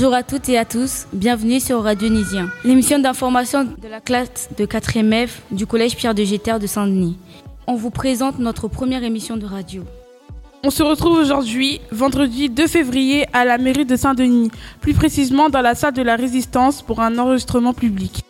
Bonjour à toutes et à tous, bienvenue sur Radio Nisien, l'émission d'information de la classe de 4e F du collège Pierre de Géter de Saint-Denis. On vous présente notre première émission de radio. On se retrouve aujourd'hui, vendredi 2 février, à la mairie de Saint-Denis, plus précisément dans la salle de la Résistance pour un enregistrement public.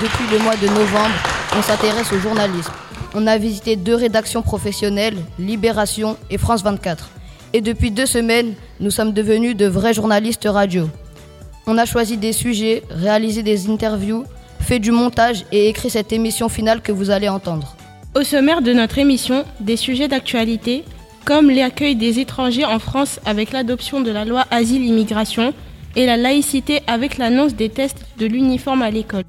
Depuis le mois de novembre, on s'intéresse au journalisme. On a visité deux rédactions professionnelles, Libération et France 24. Et depuis deux semaines, nous sommes devenus de vrais journalistes radio. On a choisi des sujets, réalisé des interviews, fait du montage et écrit cette émission finale que vous allez entendre. Au sommaire de notre émission, des sujets d'actualité, comme l'accueil des étrangers en France avec l'adoption de la loi Asile-Immigration et la laïcité avec l'annonce des tests de l'uniforme à l'école.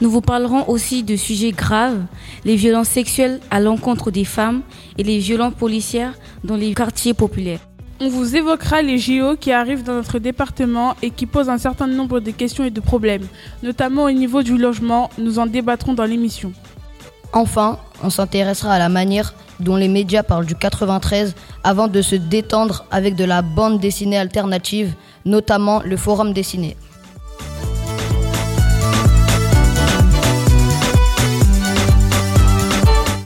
Nous vous parlerons aussi de sujets graves, les violences sexuelles à l'encontre des femmes et les violences policières dans les quartiers populaires. On vous évoquera les JO qui arrivent dans notre département et qui posent un certain nombre de questions et de problèmes, notamment au niveau du logement. Nous en débattrons dans l'émission. Enfin, on s'intéressera à la manière dont les médias parlent du 93 avant de se détendre avec de la bande dessinée alternative, notamment le Forum dessiné.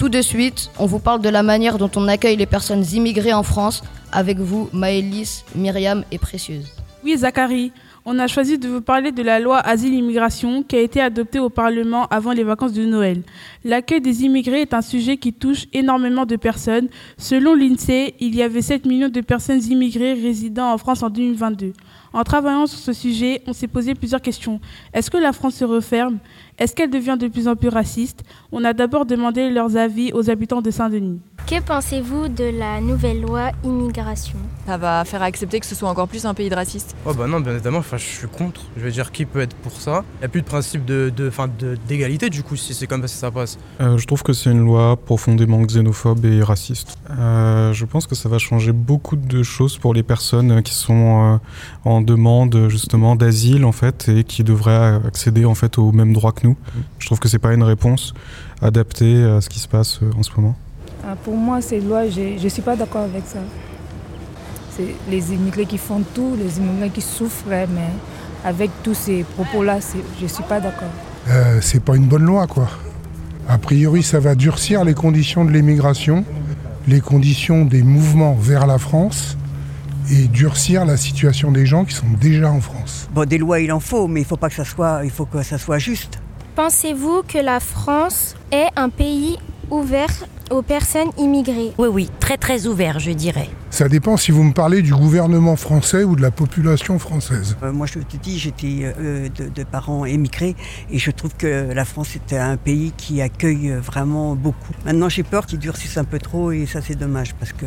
Tout de suite, on vous parle de la manière dont on accueille les personnes immigrées en France avec vous, Maëlys, Myriam et Précieuse. Oui, Zachary, on a choisi de vous parler de la loi Asile-Immigration qui a été adoptée au Parlement avant les vacances de Noël. L'accueil des immigrés est un sujet qui touche énormément de personnes. Selon l'INSEE, il y avait 7 millions de personnes immigrées résidant en France en 2022. En travaillant sur ce sujet, on s'est posé plusieurs questions. Est-ce que la France se referme? Est-ce qu'elle devient de plus en plus raciste? On a d'abord demandé leurs avis aux habitants de Saint-Denis. Que pensez-vous de la nouvelle loi immigration? Ça va faire accepter que ce soit encore plus un pays de racistes. Oh bah non, bien évidemment, enfin, je suis contre. Je veux dire, qui peut être pour ça? Il n'y a plus de principe d'égalité de, de, d'égalité du coup, si c'est comme ça que ça passe. Euh, je trouve que c'est une loi profondément xénophobe et raciste. Euh, je pense que ça va changer beaucoup de choses pour les personnes qui sont euh, en demande justement d'asile en fait et qui devraient accéder en fait aux mêmes droits que nous. Je trouve que c'est pas une réponse adaptée à ce qui se passe en ce moment. Ah, pour moi, ces lois, je ne suis pas d'accord avec ça. C'est les immigrés qui font tout, les immigrés qui souffrent, mais avec tous ces propos-là, je ne suis pas d'accord. Euh, c'est pas une bonne loi, quoi. A priori, ça va durcir les conditions de l'immigration, les conditions des mouvements vers la France et durcir la situation des gens qui sont déjà en France. Bon, des lois, il en faut, mais il faut pas que ça soit, il faut que ça soit juste. Pensez-vous que la France est un pays ouvert aux personnes immigrées Oui, oui, très très ouvert, je dirais. Ça dépend si vous me parlez du gouvernement français ou de la population française. Euh, moi, je te dis, j'étais euh, de, de, parents émigrés et je trouve que la France est un pays qui accueille vraiment beaucoup. Maintenant, j'ai peur qu'ils durcissent un peu trop et ça, c'est dommage parce que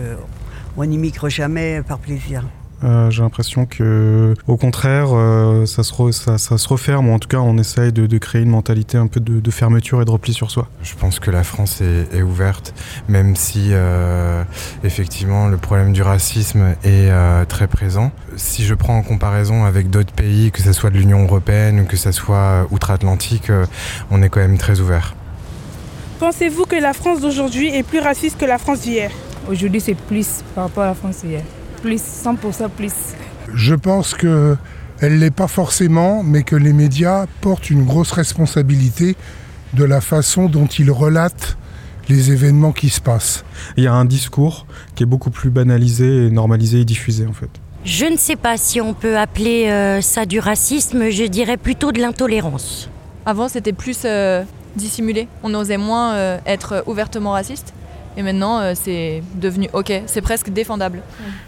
on n'immigre jamais par plaisir. Euh, j'ai l'impression que, au contraire, euh, ça, se re, ça, ça, se referme, ou en tout cas, on essaye de, de créer une mentalité un peu de, de, fermeture et de repli sur soi. Je pense que la France est, est ouverte, même si, euh, effectivement, le problème du racisme est euh, très présent. Si je prends en comparaison avec d'autres pays, que ce soit de l'Union européenne ou que ce soit outre-Atlantique, euh, on est quand même très ouvert. Pensez-vous que la France d'aujourd'hui est plus raciste que la France d'hier? Aujourd'hui, c'est plus par rapport à la France d'hier plus, 100% plus. Je pense que elle l'est pas forcément, mais que les médias portent une grosse responsabilité de la façon dont ils relatent les événements qui se passent. Il y a un discours qui est beaucoup plus banalisé et normalisé et diffusé en fait. Je ne sais pas si on peut appeler euh, ça du racisme, je dirais plutôt de l'intolérance. Avant, c'était plus euh, dissimulé. On osait moins euh, être ouvertement raciste. Et maintenant, euh, c'est devenu OK, c'est presque défendable.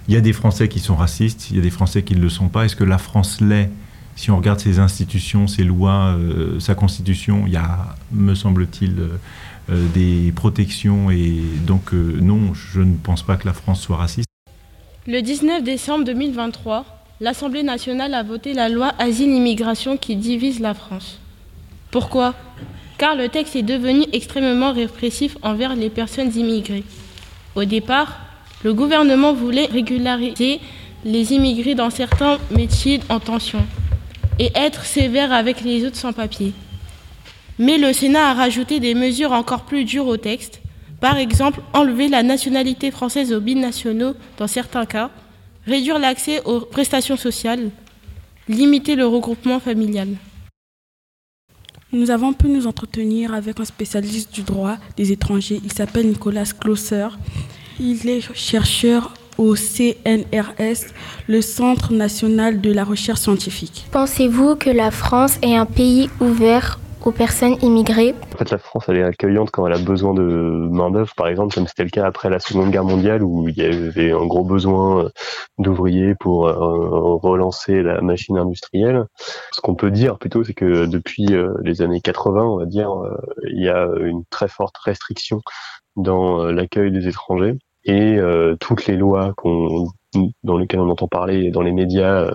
Il y a des Français qui sont racistes, il y a des Français qui ne le sont pas. Est-ce que la France l'est? Si on regarde ses institutions, ses lois, euh, sa constitution, il y a, me semble-t-il, euh, des protections. Et donc, euh, non, je ne pense pas que la France soit raciste. Le 19 décembre 2023, l'Assemblée nationale a voté la loi Asile-Immigration qui divise la France. Pourquoi? Car le texte est devenu extrêmement répressif envers les personnes immigrées. Au départ, le gouvernement voulait régulariser les immigrés dans certains métiers en tension et être sévère avec les autres sans-papiers. Mais le Sénat a rajouté des mesures encore plus dures au texte. Par exemple, enlever la nationalité française aux binationaux dans certains cas, réduire l'accès aux prestations sociales, limiter le regroupement familial. Nous avons pu nous entretenir avec un spécialiste du droit des étrangers. Il s'appelle Nicolas Closer. Il est chercheur au CNRS, le Centre national de la recherche scientifique. Pensez-vous que la France est un pays ouvert aux personnes immigrées. En fait, la France, elle est accueillante quand elle a besoin de main-d'œuvre, par exemple, comme c'était le cas après la Seconde Guerre mondiale, où il y avait un gros besoin d'ouvriers pour euh, relancer la machine industrielle. Ce qu'on peut dire plutôt, c'est que depuis euh, les années 80, on va dire, euh, il y a une très forte restriction dans l'accueil des étrangers. Et toutes les lois qu'on dans lesquelles on entend parler dans les médias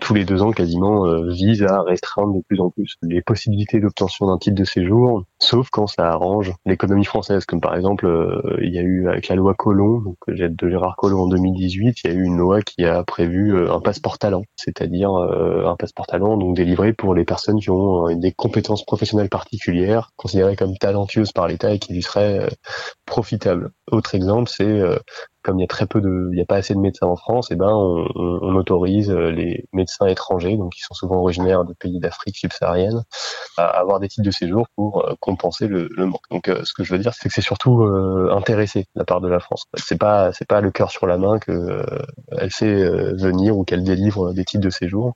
tous les deux ans quasiment euh, vise à restreindre de plus en plus les possibilités d'obtention d'un titre de séjour, sauf quand ça arrange l'économie française, comme par exemple euh, il y a eu avec la loi Collomb, donc de Gérard Collomb en 2018, il y a eu une loi qui a prévu euh, un passeport talent, c'est-à-dire un passeport talent donc délivré pour les personnes qui ont des compétences professionnelles particulières, considérées comme talentueuses par l'État et qui lui seraient profitables. Autre exemple, c'est comme il y a très peu de, il n'y a pas assez de médecins en France, et eh ben on, on, autorise euh, les médecins étrangers, donc qui sont souvent originaires de pays d'Afrique subsaharienne, à avoir des titres de séjour pour euh, compenser le, le, manque. Donc euh, ce que je veux dire, c'est que c'est surtout intéressé de la part de la France. C'est pas c'est pas le cœur sur la main que elle fait venir ou qu'elle délivre des titres de séjour.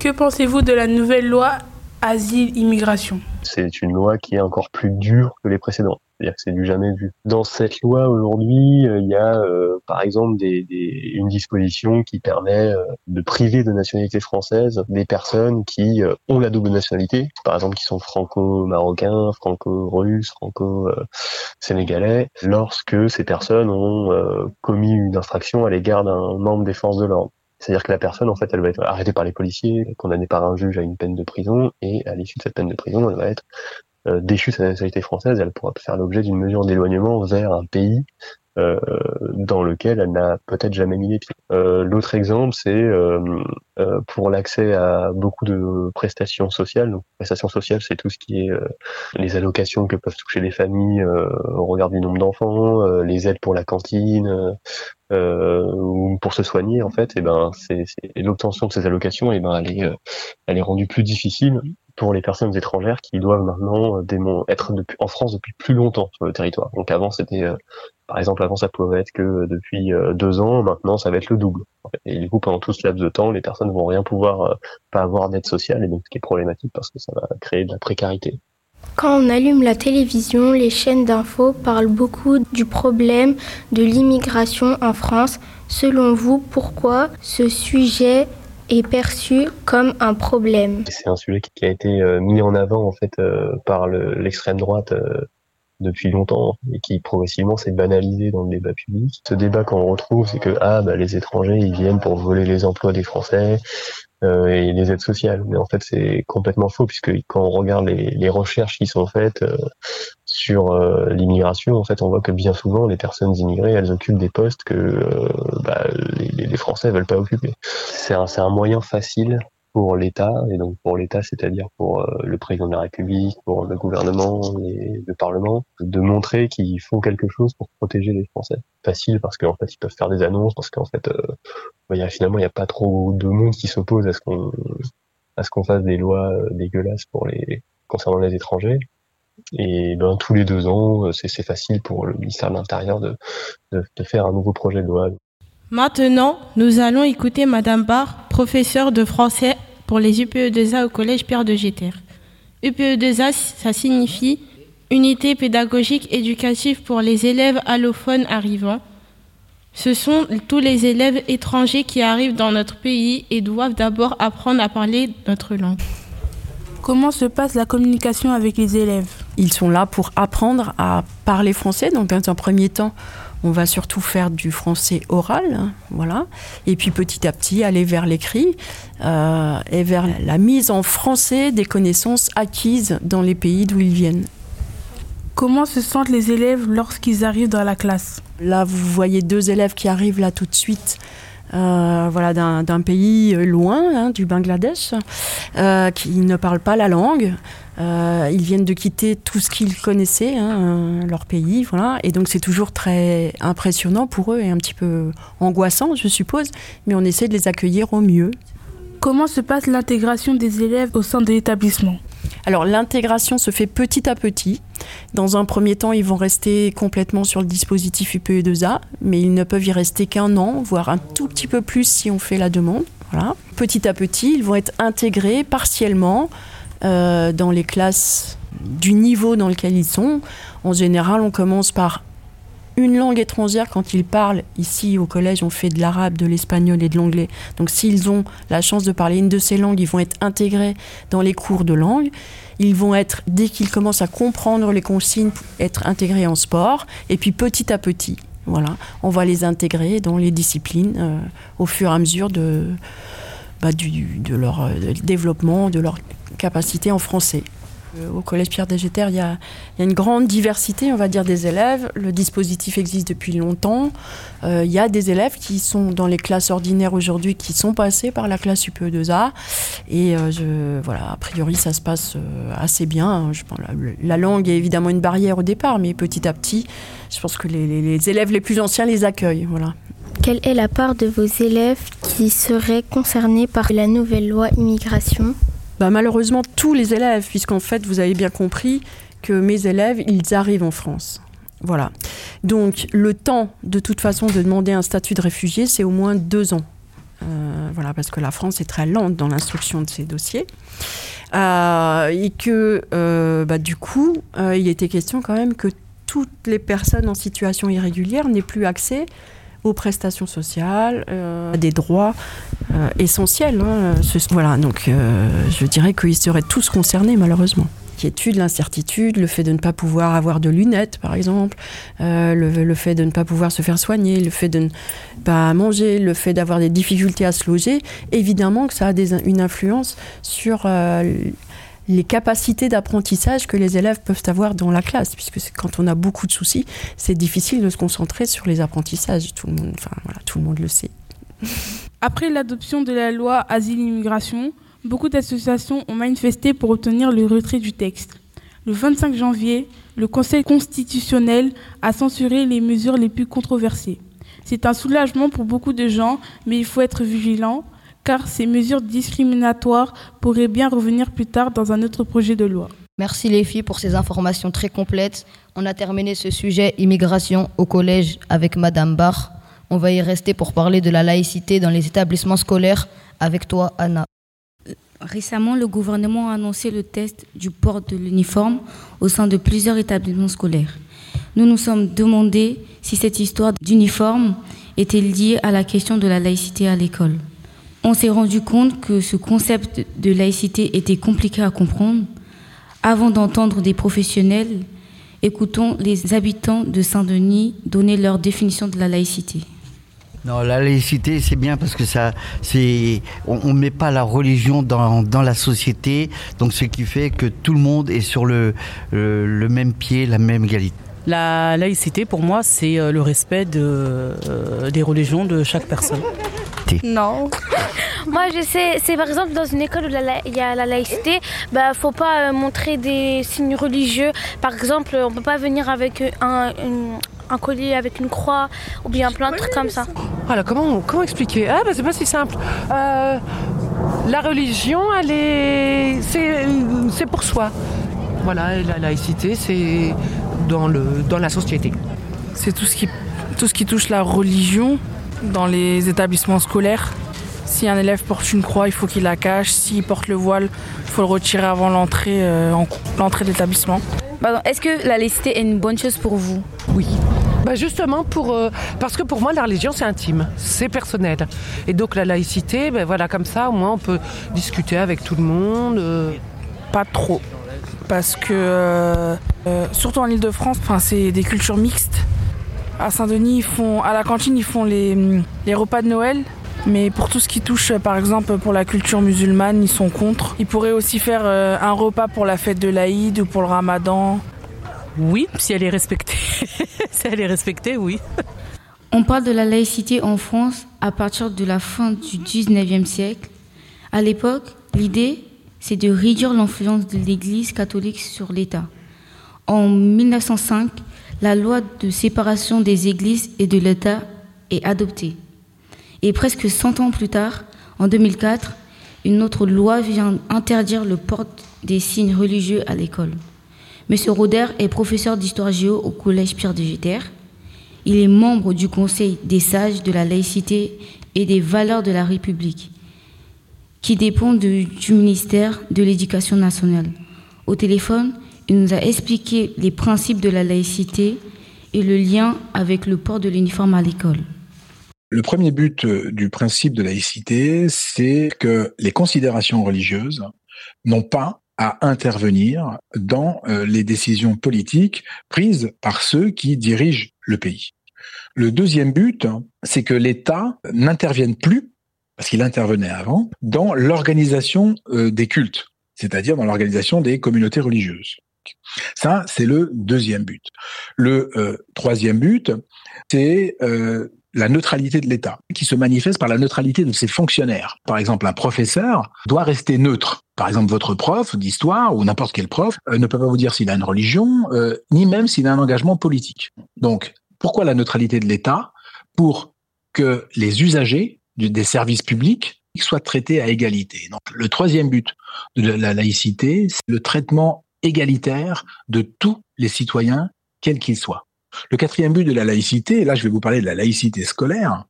Que pensez-vous de la nouvelle loi asile-immigration C'est une loi qui est encore plus dure que les précédentes. C'est-à-dire que c'est du jamais vu. Dans cette loi aujourd'hui, euh, il y a euh, par exemple des, des, une disposition qui permet euh, de priver de nationalité française des personnes qui ont la double nationalité, par exemple qui sont franco-marocains, franco-russes, franco-sénégalais, lorsque ces personnes ont commis une infraction à l'égard d'un membre des forces de l'ordre. C'est-à-dire que la personne, en fait, elle va être arrêtée par les policiers, condamnée par un juge à une peine de prison, et à l'issue de cette peine de prison, elle va être euh, déchue sa nationalité française, elle pourra faire l'objet d'une mesure d'éloignement vers un pays euh, dans lequel elle n'a peut-être jamais mis les pieds. Euh, L'autre exemple, c'est euh, euh, pour l'accès à beaucoup de prestations sociales. Donc, prestations sociales, c'est tout ce qui est les allocations que peuvent toucher les familles au regard du nombre d'enfants, les aides pour la cantine, ou pour se soigner en fait. Et ben, c'est l'obtention de ces allocations, et ben, elle est, elle est rendue plus difficile pour les personnes étrangères qui doivent maintenant euh, être en France depuis plus longtemps sur le territoire. Donc avant c'était, euh, par exemple avant ça pouvait être que depuis euh, deux ans, maintenant ça va être le double. Et du coup pendant tout ce laps de temps, les personnes vont rien pouvoir, pas avoir d'aide sociale et donc ce qui est problématique parce que ça va créer de la précarité. Quand on allume la télévision, les chaînes d'infos parlent beaucoup du problème de l'immigration en France. Selon vous, pourquoi ce sujet est perçu comme un problème. C'est un sujet qui a été euh, mis en avant en fait euh, par l'extrême droite euh, depuis longtemps et qui progressivement s'est banalisé dans le débat public. Ce débat qu'on retrouve, c'est que ah bah les étrangers ils viennent pour voler les emplois des Français et les aides sociales. Mais en fait c'est complètement faux puisque quand on regarde les, les recherches qui sont faites sur euh, l'immigration, en fait, on voit que bien souvent, les personnes immigrées, elles occupent des postes que euh, bah, les, les, Français veulent pas occuper. C'est un, un, moyen facile pour l'État, et donc pour l'État, c'est-à-dire pour euh, le président de la République, pour le gouvernement le Parlement, de montrer qu'ils font quelque chose pour protéger les Français. Facile parce qu'en fait, ils peuvent faire des annonces, parce qu'en fait, bah, y a, finalement, il n'y a pas trop de monde qui s'oppose à ce qu'on à ce qu'on fasse des lois dégueulasses pour les concernant les étrangers. Et ben, tous les deux ans, euh, c'est facile pour le ministère de l'Intérieur de, de, faire un nouveau projet de loi. Maintenant, nous allons écouter Madame Barr, professeure de français pour les UPE2A au Collège Pierre de Géter. UPE2A, ça signifie Unité pédagogique éducative pour les élèves allophones arrivants. Ce sont tous les élèves étrangers qui arrivent dans notre pays et doivent d'abord apprendre à parler notre langue. Comment se passe la communication avec les élèves Ils sont là pour apprendre à parler français. Donc, dans un premier temps, on va surtout faire du français oral, hein, voilà. Et puis petit à petit aller vers l'écrit euh, et vers la mise en français des connaissances acquises dans les pays d'où ils viennent. Comment se sentent les élèves lorsqu'ils arrivent dans la classe? Là, vous voyez deux élèves qui arrivent là tout de suite voilà, d'un pays loin, hein, du Bangladesh, qui ne parlent pas la langue. ils viennent de quitter tout ce qu'ils connaissaient, hein, leur pays, voilà. Et donc c'est toujours très impressionnant pour eux et un petit peu angoissant, je suppose. Mais on essaie de les accueillir au mieux. Comment se passe l'intégration des élèves au sein de l'établissement? Alors l'intégration se fait petit à petit. Dans un premier temps, ils vont rester complètement sur le dispositif UPE2A, mais ils ne peuvent y rester qu'un an, voire un tout petit peu plus si on fait la demande. Voilà. Petit à petit, ils vont être intégrés partiellement euh, dans les classes du niveau dans lequel ils sont. En général, on commence par une langue étrangère quand ils parlent. Ici, au collège, on fait de l'arabe, de l'espagnol et de l'anglais. Donc, s'ils ont la chance de parler une de ces langues, ils vont être intégrés dans les cours de langue. Ils vont être, dès qu'ils commencent à comprendre les consignes, être intégrés en sport. Et puis, petit à petit, voilà, on va les intégrer dans les disciplines euh, au fur et à mesure de, bah, leur euh, développement, de leur capacité en français. Euh, au Collège Pierre Dégéter, il y, a, une grande diversité, on va dire, des élèves. Le dispositif existe depuis longtemps. Euh, il y a des élèves qui sont dans les classes ordinaires aujourd'hui, qui sont passés par la classe UPE2A. Et euh, voilà, a priori, ça se passe assez bien. La, langue est évidemment une barrière au départ, mais petit à petit, je pense que les, les élèves les plus anciens les accueillent. Voilà. Quelle est la part de vos élèves qui seraient concernés par la nouvelle loi immigration? Bah, malheureusement tous les élèves, puisqu'en fait, vous avez bien compris que mes élèves, ils arrivent en France. Voilà. Donc le temps, de toute façon, de demander un statut de réfugié, c'est au moins deux ans. Euh, voilà, parce que la France est très lente dans l'instruction de ces dossiers. Euh, et que, euh, bah, du coup, il était question quand même que toutes les personnes en situation irrégulière n'aient plus accès aux prestations sociales, euh, à des droits euh, essentiels. Hein. voilà, donc euh, je dirais qu'ils seraient tous concernés malheureusement l'inquiétude, l'incertitude, le fait de ne pas pouvoir avoir de lunettes, par exemple, le, fait de ne pas pouvoir se faire soigner, le fait de ne pas manger, le fait d'avoir des difficultés à se loger, évidemment que ça a une influence sur les capacités d'apprentissage que les élèves peuvent avoir dans la classe, puisque quand on a beaucoup de soucis, c'est difficile de se concentrer sur les apprentissages. Tout le monde, enfin, voilà, tout le, monde le sait. Après l'adoption de la loi Asile-Immigration, beaucoup d'associations ont manifesté pour obtenir le retrait du texte. Le 25 janvier, le Conseil constitutionnel a censuré les mesures les plus controversées. C'est un soulagement pour beaucoup de gens, mais il faut être vigilant car ces mesures discriminatoires pourraient bien revenir plus tard dans un autre projet de loi. Merci les filles pour ces informations très complètes. On a terminé ce sujet immigration au collège avec Madame Barr. On va y rester pour parler de la laïcité dans les établissements scolaires avec toi, Anna. Récemment, le gouvernement a annoncé le test du port de l'uniforme au sein de plusieurs établissements scolaires. Nous nous sommes demandé si cette histoire d'uniforme était liée à la question de la laïcité à l'école on s'est rendu compte que ce concept de laïcité était compliqué à comprendre. Avant d'entendre des professionnels, écoutons les habitants de Saint-Denis donner leur définition de la laïcité. Non, la laïcité, c'est bien parce que ça, c'est, on ne met pas la religion dans, dans, la société, donc ce qui fait que tout le monde est sur le, le, même pied, la même égalité. La laïcité, pour moi, c'est euh, le respect de, euh, des religions de chaque personne. Non. Moi, je sais, c'est par exemple dans une école où il y a la laïcité, bah, faut pas euh, montrer des signes religieux. Par exemple, on peut pas venir avec un, un collier avec une croix ou bien plein de trucs comme ça. Voilà, comment, comment expliquer? Ah, bah, c'est pas si simple. Euh, la religion, elle est. C'est pour soi. Voilà, la laïcité, c'est dans, le, dans la société. C'est tout, ce qui, tout ce qui touche la religion dans les établissements scolaires. Si un élève porte une croix, il faut qu'il la cache. S'il porte le voile, il faut le retirer avant l'entrée euh, l'entrée de l'établissement. Est-ce que la laïcité est une bonne chose pour vous? Oui. Bah justement, pour, euh, parce que pour moi, la religion, c'est intime, c'est personnel. Et donc la laïcité, ben voilà, comme ça, au moins, on peut discuter avec tout le monde. Euh. Pas trop. Parce que, surtout en Ile-de-France, c'est des cultures mixtes. À Saint-Denis, ils font, à la cantine, ils font les, les repas de Noël. Mais pour tout ce qui touche, par exemple, pour la culture musulmane, ils sont contre. Ils pourraient aussi faire euh, un repas pour la fête de l'Aïd ou pour le ramadan. Oui, si elle est respectée. si elle est respectée, oui. On parle de la laïcité en France à partir de la fin du 19e siècle. À l'époque, l'idée, c'est de réduire l'influence de l'Église catholique sur l'État. En 1905, la loi de séparation des Églises et de l'État est adoptée. Et presque 100 ans plus tard, en 2004, une autre loi vient interdire le port des signes religieux à l'école. Monsieur Roder est professeur d'histoire géo au collège Pierre de Géter. Il est membre du Conseil des sages de la laïcité et des valeurs de la République, qui dépend du ministère de l'Éducation nationale. Au téléphone, il nous a expliqué les principes de la laïcité et le lien avec le port de l'uniforme à l'école. Le premier but euh, du principe de laïcité, c'est que les considérations religieuses n'ont pas à intervenir dans euh, les décisions politiques prises par ceux qui dirigent le pays. Le deuxième but, c'est que l'État n'intervienne plus, parce qu'il intervenait avant, dans l'organisation euh, des cultes, c'est-à-dire dans l'organisation des communautés religieuses. Ça, c'est le deuxième but. Le euh, troisième but, c'est la neutralité de l'État, qui se manifeste par la neutralité de ses fonctionnaires. Par exemple, un professeur doit rester neutre. Par exemple, votre prof d'histoire ou n'importe quel prof euh, ne peut pas vous dire s'il a une religion, euh, ni même s'il a un engagement politique. Donc, pourquoi la neutralité de l'État Pour que les usagers des services publics soient traités à égalité? Donc, le troisième but de la laïcité, c'est le traitement égalitaire de tous les citoyens, quels qu'ils soient. Le quatrième but de la laïcité, et là je vais vous parler de la laïcité scolaire,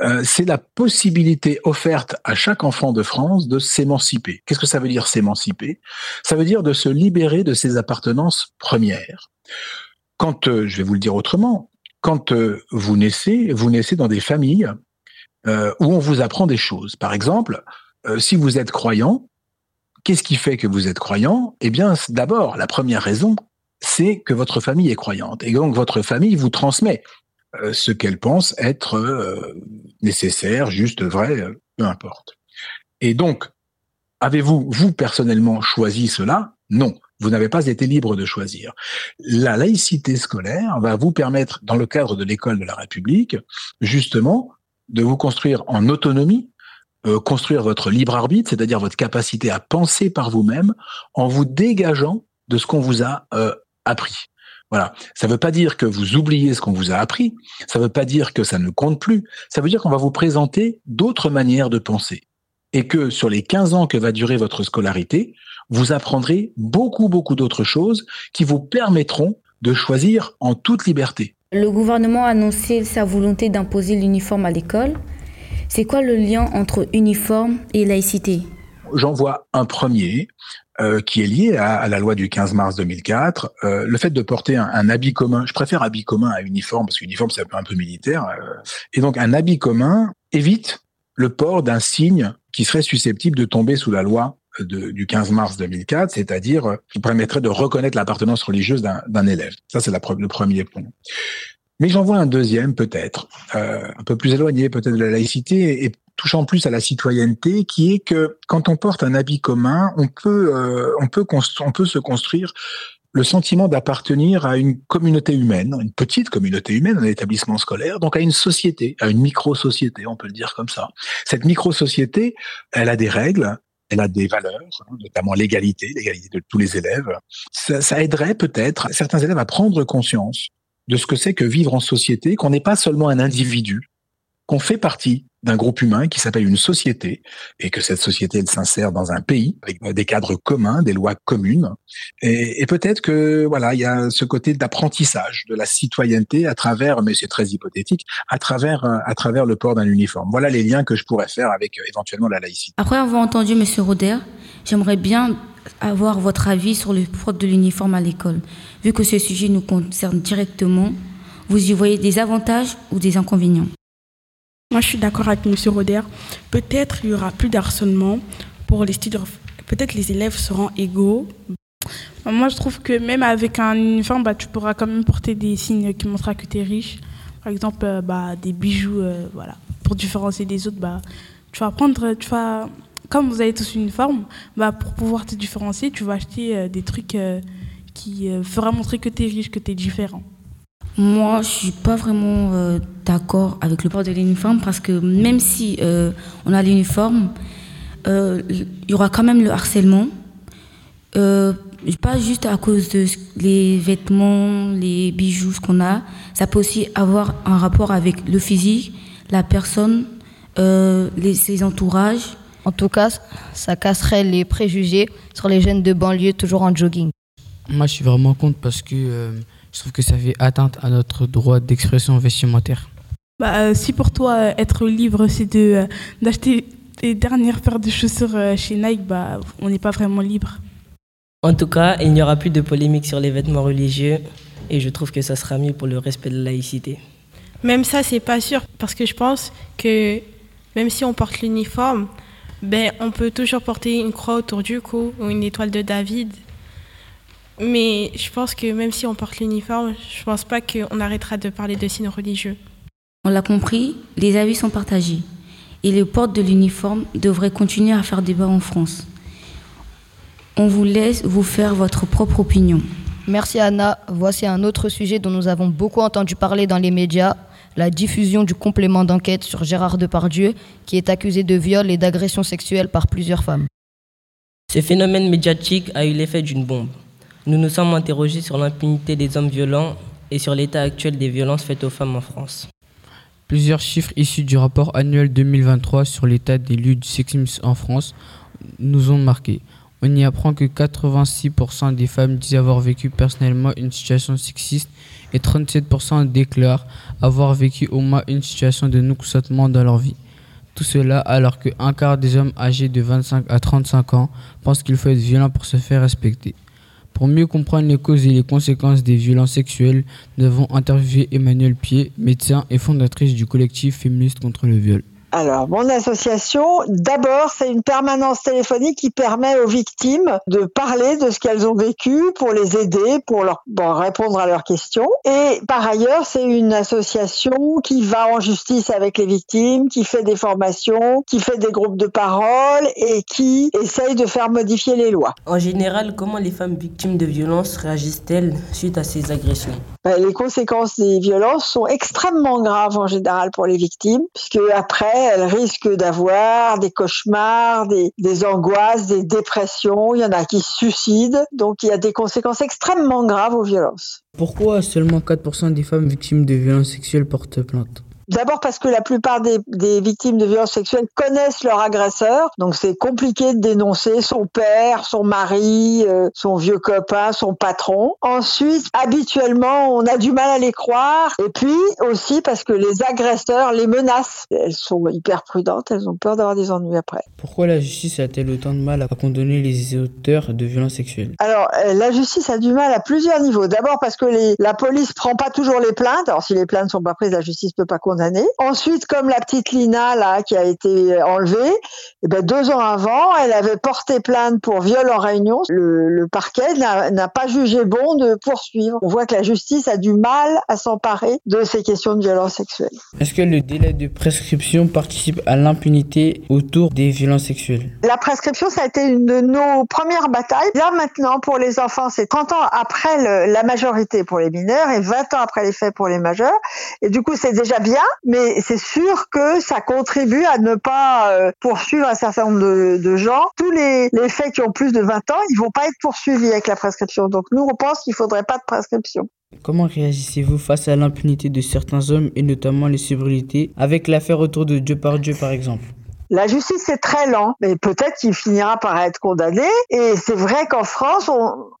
euh, c'est la possibilité offerte à chaque enfant de France de s'émanciper. Qu'est-ce que ça veut dire s'émanciper? Ça veut dire de se libérer de ses appartenances premières. Quand, euh, je vais vous le dire autrement, quand euh, vous naissez, vous naissez dans des familles où on vous apprend des choses. Par exemple, si vous êtes croyant, qu'est-ce qui fait que vous êtes croyant? Eh bien, d'abord, la première raison, c'est que votre famille est croyante. Et donc votre famille vous transmet euh, ce qu'elle pense être euh, nécessaire, juste, vrai, euh, peu importe. Et donc, avez-vous, vous personnellement, choisi cela? Non. Vous n'avez pas été libre de choisir. La laïcité scolaire va vous permettre, dans le cadre de l'école de la République, justement, de vous construire en autonomie, construire votre libre arbitre, c'est-à-dire votre capacité à penser par vous-même, en vous dégageant de ce qu'on vous a appris. Voilà. Ça ne veut pas dire que vous oubliez ce qu'on vous a appris. Ça ne veut pas dire que ça ne compte plus. Ça veut dire qu'on va vous présenter d'autres manières de penser. Et que sur les 15 ans que va durer votre scolarité, vous apprendrez beaucoup, beaucoup d'autres choses qui vous permettront de choisir en toute liberté. Le gouvernement a annoncé sa volonté d'imposer l'uniforme à l'école. C'est quoi le lien entre uniforme et laïcité? J'en vois un premier. Euh, qui est lié à, la loi du 15 mars 2004. Euh, le fait de porter un, habit commun, je préfère habit commun à uniforme parce qu'uniforme c'est un peu militaire. Euh, et donc un habit commun évite le port d'un signe qui serait susceptible de tomber sous la loi du 15 mars 2004, c'est-à-dire qui permettrait de reconnaître l'appartenance religieuse d'un élève. Ça c'est le premier point. Mais j'en vois un deuxième peut-être, un peu plus éloigné peut-être de la laïcité et touchant plus à la citoyenneté, qui est que quand on porte un habit commun, on peut, euh, on peut, on peut se construire le sentiment d'appartenir à une communauté humaine, une petite communauté humaine, un établissement scolaire, donc à une société, à une micro-société, on peut le dire comme ça. Cette micro-société, elle a des règles, elle a des valeurs, hein, notamment l'égalité, l'égalité de tous les élèves. Ça, ça aiderait peut-être certains élèves à prendre conscience de ce que c'est que vivre en société, qu'on n'est pas seulement un individu, qu'on fait partie d'un groupe humain qui s'appelle une société et que cette société elle s'insère dans un pays avec des cadres communs, des lois communes et, peut-être que voilà il y a ce côté d'apprentissage de la citoyenneté à travers mais c'est très hypothétique à travers à travers le port d'un uniforme. Voilà les liens que je pourrais faire avec euh, éventuellement la laïcité. Après avoir entendu Monsieur Roder, j'aimerais bien avoir votre avis sur le port de l'uniforme à l'école. Vu que ce sujet nous concerne directement, vous y voyez des avantages ou des inconvénients moi, je suis d'accord avec M. Roder. Peut-être il y aura plus d'harcèlement pour les étudiants. Peut-être les élèves seront égaux. Moi, je trouve que même avec un uniforme, bah, tu pourras quand même porter des signes qui montrent que tu es riche. Par exemple, euh, bah, des bijoux, euh, voilà. Pour différencier des autres, bah, tu vas prendre, tu vas, comme vous avez tous une uniforme, bah, pour pouvoir te différencier, tu vas acheter euh, des trucs qui feront montrer que tu es riche, que tu es différent. Moi, je suis pas vraiment euh, d'accord avec le port de l'uniforme parce que même si euh, on a l'uniforme, euh, il y aura quand même le harcèlement. pas juste à cause de les vêtements, les bijoux, ce qu'on a. Ça peut aussi avoir un rapport avec le physique, la personne, les, ses entourages. En tout cas, ça casserait les préjugés sur les jeunes de banlieue toujours en jogging. Moi, je suis vraiment contre parce que je trouve que ça fait atteinte à notre droit d'expression vestimentaire. Bah, euh, si pour toi, euh, être libre, c'est de, euh, d'acheter tes dernières paires de chaussures chez Nike, bah, on n'est pas vraiment libre. En tout cas, il n'y aura plus de polémique sur les vêtements religieux et je trouve que ça sera mieux pour le respect de la laïcité. Même ça, c'est pas sûr parce que je pense que même si on porte l'uniforme, ben, on peut toujours porter une croix autour du cou ou une étoile de David. Mais je pense que même si on porte l'uniforme, je ne pense pas qu'on arrêtera de parler de signes religieux. On l'a compris, les avis sont partagés. Et le port de l'uniforme devrait continuer à faire débat en France. On vous laisse vous faire votre propre opinion. Merci Anna. Voici un autre sujet dont nous avons beaucoup entendu parler dans les médias, la diffusion du complément d'enquête sur Gérard Depardieu, qui est accusé de viol et d'agression sexuelle par plusieurs femmes. Ce phénomène médiatique a eu l'effet d'une bombe. Nous nous sommes interrogés sur l'impunité des hommes violents et sur l'état actuel des violences faites aux femmes en France. Plusieurs chiffres issus du rapport annuel 2023 sur l'état des luttes du sexisme en France nous ont marqués. On y apprend que 86% des femmes disent avoir vécu personnellement une situation sexiste et 37% déclarent avoir vécu au moins une situation de non-consentement dans leur vie. Tout cela alors qu'un quart des hommes âgés de 25 à 35 ans pensent qu'il faut être violent pour se faire respecter. Pour mieux comprendre les causes et les conséquences des violences sexuelles, nous avons interviewé Emmanuel Pied, médecin et fondatrice du collectif féministe contre le viol. Alors, mon association, d'abord, c'est une permanence téléphonique qui permet aux victimes de parler de ce qu'elles ont vécu pour les aider, pour répondre à leurs questions. Et par ailleurs, c'est une association qui va en justice avec les victimes, qui fait des formations, qui fait des groupes de parole et qui essaye de faire modifier les lois. En général, comment les femmes victimes de violences réagissent-elles suite à ces agressions? Ben, Les conséquences des violences sont extrêmement graves en général pour les victimes, puisque après, elles risquent d'avoir des cauchemars, des, angoisses, des dépressions. Il y en a qui se suicident. Donc il y a des conséquences extrêmement graves aux violences. Pourquoi seulement 4% des femmes victimes de violences sexuelles portent plainte? D'abord parce que la plupart des, victimes de violences sexuelles connaissent leur agresseur, donc c'est compliqué de dénoncer son père, son mari, euh, son vieux copain, son patron. Ensuite, habituellement, on a du mal à les croire, et puis aussi parce que les agresseurs les menacent. Elles sont hyper prudentes, elles ont peur d'avoir des ennuis après. Pourquoi la justice a-t-elle autant de mal à condamner les auteurs de violences sexuelles? Alors, euh, la justice a du mal à plusieurs niveaux. D'abord parce que la police prend pas toujours les plaintes. Alors, si les plaintes sont pas prises, la justice peut pas condamner Ensuite, comme la petite Lina là qui a été enlevée, eh ben deux ans avant, elle avait porté plainte pour viol en réunion. Le, parquet n'a pas jugé bon de poursuivre. On voit que la justice a du mal à s'emparer de ces questions de violence sexuelle. Est-ce que le délai de prescription participe à l'impunité autour des violences sexuelles? La prescription, ça a été une de nos premières batailles. Là maintenant, pour les enfants, c'est 30 ans après la majorité pour les mineurs et 20 ans après les faits pour les majeurs. Et du coup, c'est déjà bien mais c'est sûr que ça contribue à ne pas euh, poursuivre un certain nombre de, gens. Tous les, faits qui ont plus de 20 ans, ils vont pas être poursuivis avec la prescription. Donc nous, on pense qu'il faudrait pas de prescription. Comment réagissez-vous face à l'impunité de certains hommes et notamment les célébrités avec l'affaire autour de Dieu par Dieu par exemple? La justice est très lent, mais peut-être qu'il finira par être condamné. Et c'est vrai qu'en France,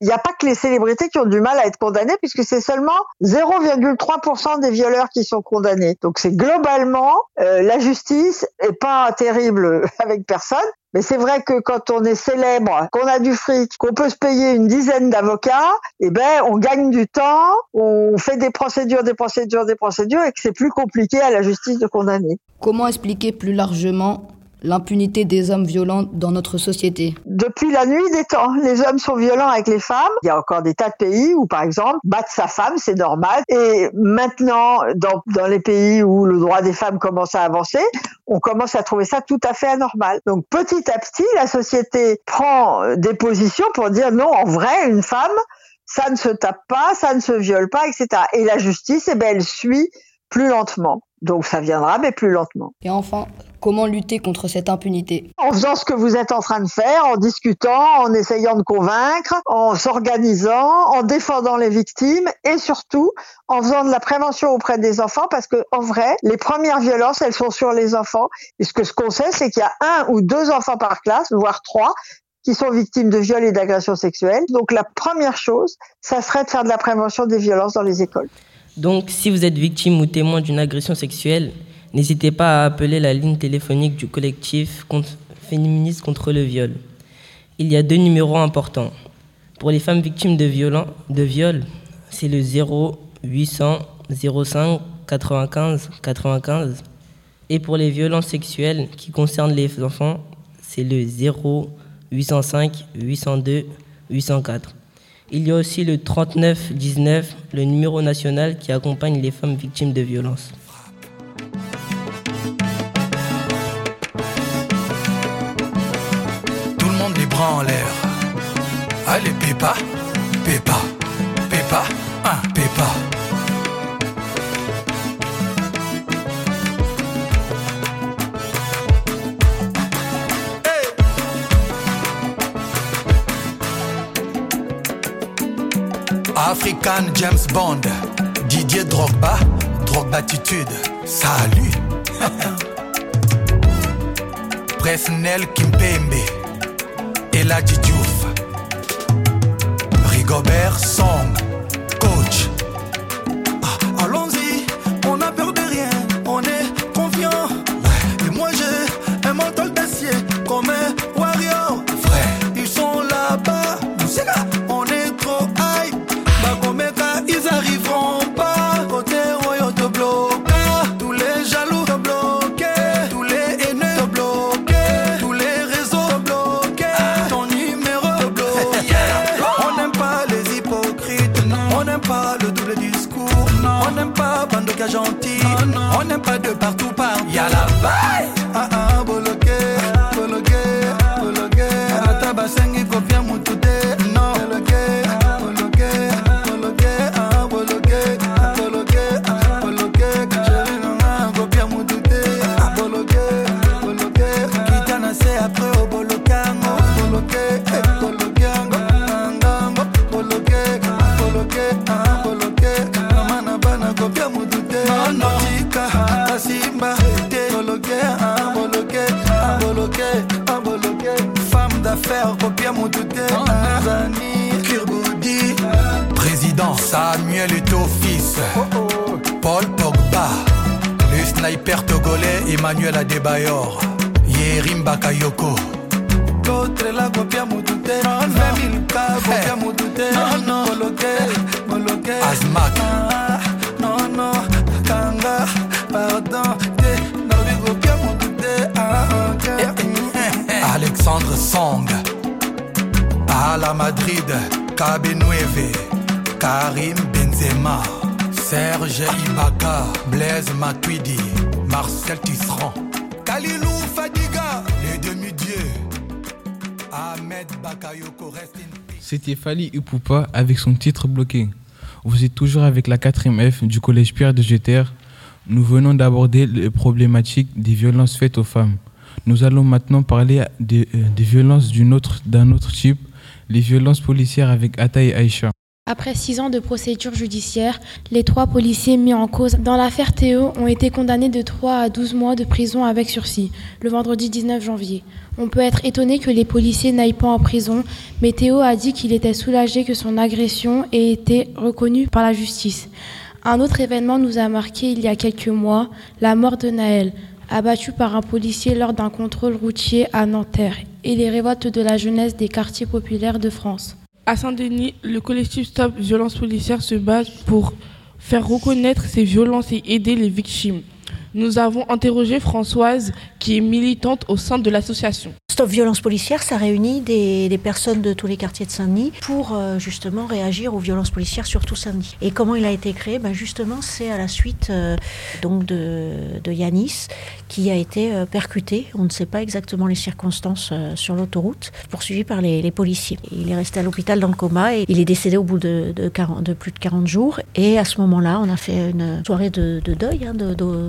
il n'y a pas que les célébrités qui ont du mal à être condamnées, puisque c'est seulement 0,3% des violeurs qui sont condamnés. Donc c'est globalement, euh, la justice est pas terrible avec personne, mais c'est vrai que quand on est célèbre, qu'on a du fric, qu'on peut se payer une dizaine d'avocats, eh ben, on gagne du temps, on fait des procédures, des procédures, des procédures, et que c'est plus compliqué à la justice de condamner. Comment expliquer plus largement l'impunité des hommes violents dans notre société Depuis la nuit des temps, les hommes sont violents avec les femmes. Il y a encore des tas de pays où, par exemple, battre sa femme, c'est normal. Et maintenant, dans, dans les pays où le droit des femmes commence à avancer, on commence à trouver ça tout à fait anormal. Donc petit à petit, la société prend des positions pour dire non, en vrai, une femme, ça ne se tape pas, ça ne se viole pas, etc. Et la justice, eh ben, elle suit plus lentement. Donc ça viendra, mais plus lentement. Et enfin, comment lutter contre cette impunité? En faisant ce que vous êtes en train de faire, en discutant, en essayant de convaincre, en s'organisant, en défendant les victimes et surtout en faisant de la prévention auprès des enfants parce que en vrai, les premières violences, elles sont sur les enfants. Et ce que ce qu'on sait, c'est qu'il y a un ou deux enfants par classe, voire trois, qui sont victimes de viols et d'agressions sexuelles. Donc la première chose, ça serait de faire de la prévention des violences dans les écoles. Donc, si vous êtes victime ou témoin d'une agression sexuelle, n'hésitez pas à appeler la ligne téléphonique du collectif féministe contre le viol. Il y a deux numéros importants. Pour les femmes victimes de, viol, de viol, c'est le 0 800 05 95 95. Et pour les violences sexuelles qui concernent les enfants, c'est le 0 805 802 804. Il y a aussi le 3919, le numéro national qui accompagne les femmes victimes de violences. Tout le monde les bras en l'air. Allez, Pépa, Pépa, Pépa, un Pépa. African James Bond, Didier Drogba, Drogbatitude, salut. Presnel Kimpembe, Eladji Diouf, Rigobert Song, On n'aime pas Bandoka gentil. On n'aime pas de partout par. Y'a la baille. Adebayor. Yerim Bakayoko. Copia mutute. 20 000 cas, copia mutute. Bloqué, bloqué. Azmak. Ah, non, non. Kanga. Pardon. Te, mutute. Ah, ok. Alexandre Song. À la Madrid, Cabe9, Karim Benzema, Serge Ibaka, Blaise Matuidi, Marcel Tisserand, C'était Fali Ipupa avec son titre bloqué. Vous êtes toujours avec la 4ème F du collège Pierre de Jeter. Nous venons d'aborder les problématiques des violences faites aux femmes. Nous allons maintenant parler des, euh, violences d'un autre type, les violences policières avec Ata et Aïcha. Après six ans de procédure judiciaire, les trois policiers mis en cause dans l'affaire Théo ont été condamnés de 3 à 12 mois de prison avec sursis, le vendredi 19 janvier. On peut être étonné que les policiers n'aillent pas en prison, mais Théo a dit qu'il était soulagé que son agression ait été reconnue par la justice. Un autre événement nous a marqué il y a quelques mois, la mort de Naël, abattu par un policier lors d'un contrôle routier à Nanterre, et les révoltes de la jeunesse des quartiers populaires de France. À Saint-Denis, le collectif Stop Violence Policière se bat pour faire reconnaître ces violences et aider les victimes. Nous avons interrogé Françoise, qui est militante au sein de l'association. Stop Violence Policière, ça réunit des, personnes de tous les quartiers de Saint-Denis pour euh, justement réagir aux violences policières sur tout Saint-Denis. Et comment il a été créé? Ben Justement, c'est à la suite euh, donc de, de, Yanis qui a été euh, percuté, on ne sait pas exactement les circonstances sur l'autoroute, poursuivi par les, policiers. Il est resté à l'hôpital dans le coma et il est décédé au bout de, de, 40, de plus de 40 jours. Et à ce moment-là, on a fait une soirée de, de deuil hein,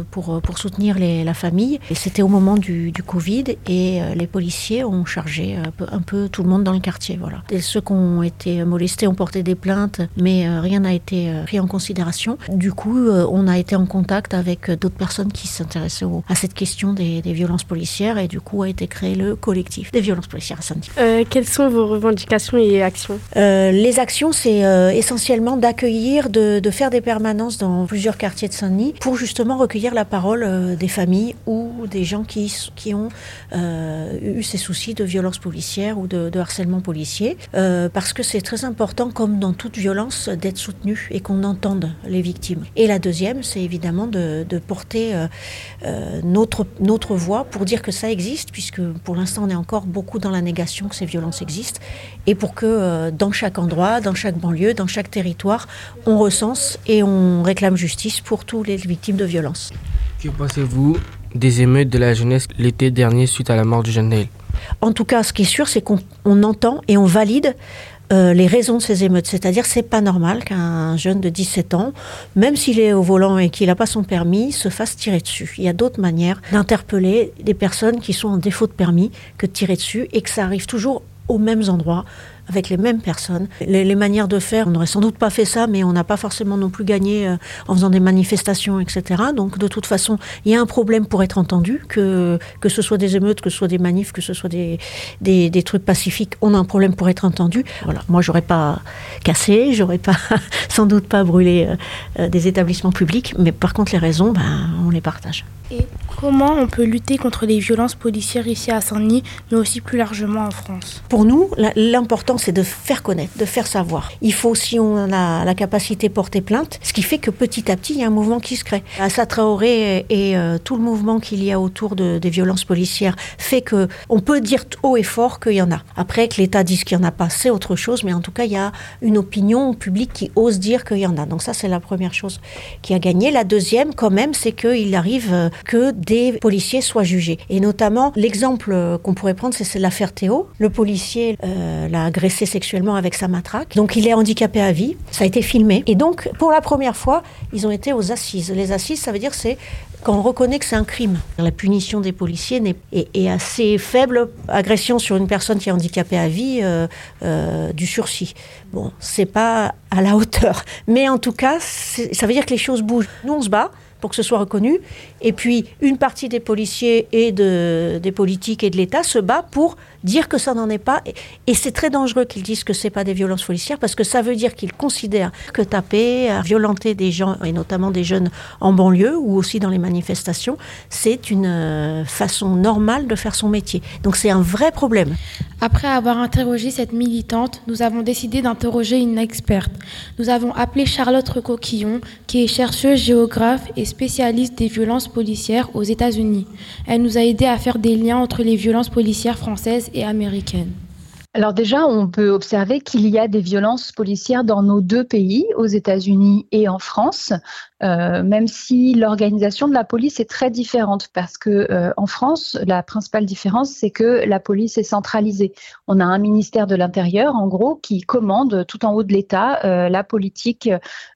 pour, pour soutenir la famille. Et c'était au moment du, du Covid et les policiers ont chargé un peu, un peu, tout le monde dans le quartier. Voilà. Et ceux qui ont été molestés ont porté des plaintes, mais euh, rien n'a été euh, pris en considération. Du coup, euh, on a été en contact avec d'autres personnes qui s'intéressaient à cette question des, des, violences policières et du coup a été créé le collectif des violences policières à Saint-Denis. Euh, quelles sont vos revendications et actions? Les actions, c'est essentiellement d'accueillir, de, de, faire des permanences dans plusieurs quartiers de Saint-Denis pour justement recueillir la parole des familles ou des gens qui, qui ont eu ces soucis de violence policière ou de, harcèlement policier, euh, parce que c'est très important, comme dans toute violence, d'être soutenu et qu'on entende les victimes. Et la deuxième, c'est évidemment de, de porter euh, euh, notre, notre voix pour dire que ça existe, puisque pour l'instant on est encore beaucoup dans la négation que ces violences existent, et pour que euh, dans chaque endroit, dans chaque banlieue, dans chaque territoire, on recense et on réclame justice pour toutes les victimes de violences. Que pensez-vous des émeutes de la jeunesse l'été dernier suite à la mort du jeune Neil En tout cas, ce qui est sûr, c'est qu'on entend et on valide euh, les raisons de ces émeutes. C'est-à-dire, c'est pas normal qu'un jeune de 17 ans, même s'il est au volant et qu'il n'a pas son permis, se fasse tirer dessus. Il y a d'autres manières d'interpeller des personnes qui sont en défaut de permis que de tirer dessus et que ça arrive toujours aux mêmes endroits avec les mêmes personnes. Les, les manières de faire, on n'aurait sans doute pas fait ça, mais on n'a pas forcément non plus gagné euh, en faisant des manifestations, etc. Donc de toute façon, il y a un problème pour être entendu, que, que ce soit des émeutes, que ce soit des manifs, que ce soit des, des, des trucs pacifiques, on a un problème pour être entendu. Voilà, moi j'aurais pas cassé, j'aurais pas sans doute pas brûlé euh, des établissements publics, mais par contre les raisons, ben, on les partage. Et comment on peut lutter contre les violences policières ici à Saint-Denis, mais aussi plus largement en France? Pour nous, l'important c'est de faire connaître, de faire savoir. Il faut, si on a la capacité, porter plainte, ce qui fait que petit à petit, il y a un mouvement qui se crée. Assa Traoré et, euh, tout le mouvement qu'il y a autour de, des violences policières fait que on peut dire haut et fort qu'il y en a. Après, que l'État dise qu'il n'y en a pas, c'est autre chose, mais en tout cas, il y a une opinion publique qui ose dire qu'il y en a. Donc ça, c'est la première chose qui a gagné. La deuxième, quand même, c'est qu'il arrive euh, que des policiers soient jugés. Et notamment, l'exemple qu'on pourrait prendre, c'est l'affaire Théo. Le policier euh, l'a agressé sexuellement avec sa matraque. Donc il est handicapé à vie. Ça a été filmé. Et donc, pour la première fois, ils ont été aux assises. Les assises, ça veut dire c'est quand on reconnaît que c'est un crime. La punition des policiers est, assez faible. Agression sur une personne qui est handicapée à vie, euh, euh, du sursis. Bon, c'est pas à la hauteur. Mais en tout cas, ça veut dire que les choses bougent. Nous, on se bat pour que ce soit reconnu. Et puis, une partie des policiers et de, des politiques et de l'État se bat pour dire que ça n'en est pas. Et c'est très dangereux qu'ils disent que c'est pas des violences policières parce que ça veut dire qu'ils considèrent que taper, violenter des gens, et notamment des jeunes en banlieue ou aussi dans les manifestations, c'est une euh, façon normale de faire son métier. Donc c'est un vrai problème. Après avoir interrogé cette militante, nous avons décidé d'interroger une experte. Nous avons appelé Charlotte Recoquillon, qui est chercheuse, géographe et spécialiste des violences policières aux États-Unis. Elle nous a aidé à faire des liens entre les violences policières françaises et américaines. Alors déjà, on peut observer qu'il y a des violences policières dans nos deux pays, aux États-Unis et en France, euh, même si l'organisation de la police est très différente, parce que euh, en France, la principale différence, c'est que la police est centralisée. On a un ministère de l'Intérieur, en gros, qui commande tout en haut de l'État euh, la politique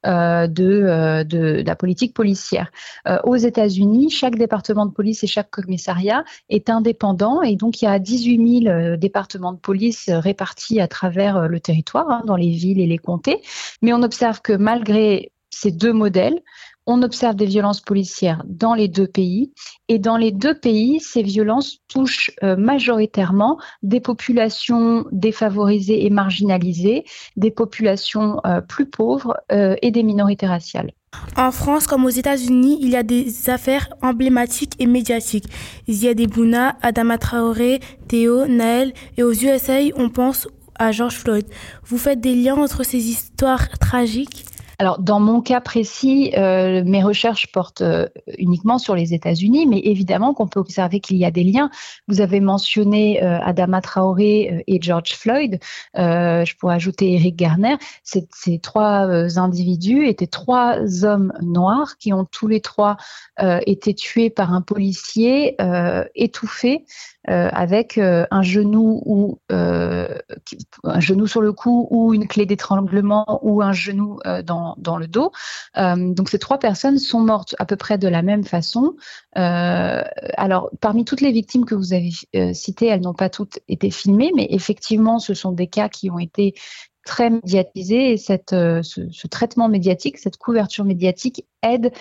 de, de, de, la politique policière. aux États-Unis, chaque département de police et chaque commissariat est indépendant, et donc il y a 18 000 départements de police répartis à travers le territoire, hein, dans les villes et les comtés. Mais on observe que malgré ces deux modèles, on observe des violences policières dans les deux pays. Et dans les deux pays, ces violences touchent euh, majoritairement des populations défavorisées et marginalisées, des populations euh, plus pauvres euh, et des minorités raciales. En France, comme aux États-Unis, il y a des affaires emblématiques et médiatiques. Il y a des Bouna, Adama Traoré, Théo, Naël, et aux USA, on pense à George Floyd. Vous faites des liens entre ces histoires tragiques? Alors, dans mon cas précis, euh, mes recherches portent euh, uniquement sur les États-Unis, mais évidemment qu'on peut observer qu'il y a des liens. Vous avez mentionné euh, Adama Traoré et George Floyd. je pourrais ajouter Eric Garner. Ces, ces trois individus étaient trois hommes noirs qui ont tous les trois été tués par un policier étouffé euh, avec euh, un genou ou euh, un genou sur le cou ou une clé d'étranglement ou un genou dans, dans, le dos. donc ces trois personnes sont mortes à peu près de la même façon. alors parmi toutes les victimes que vous avez citées, elles n'ont pas toutes été filmées, mais effectivement ce sont des cas qui ont été très médiatisés et cette, ce, ce, traitement médiatique, cette couverture médiatique aide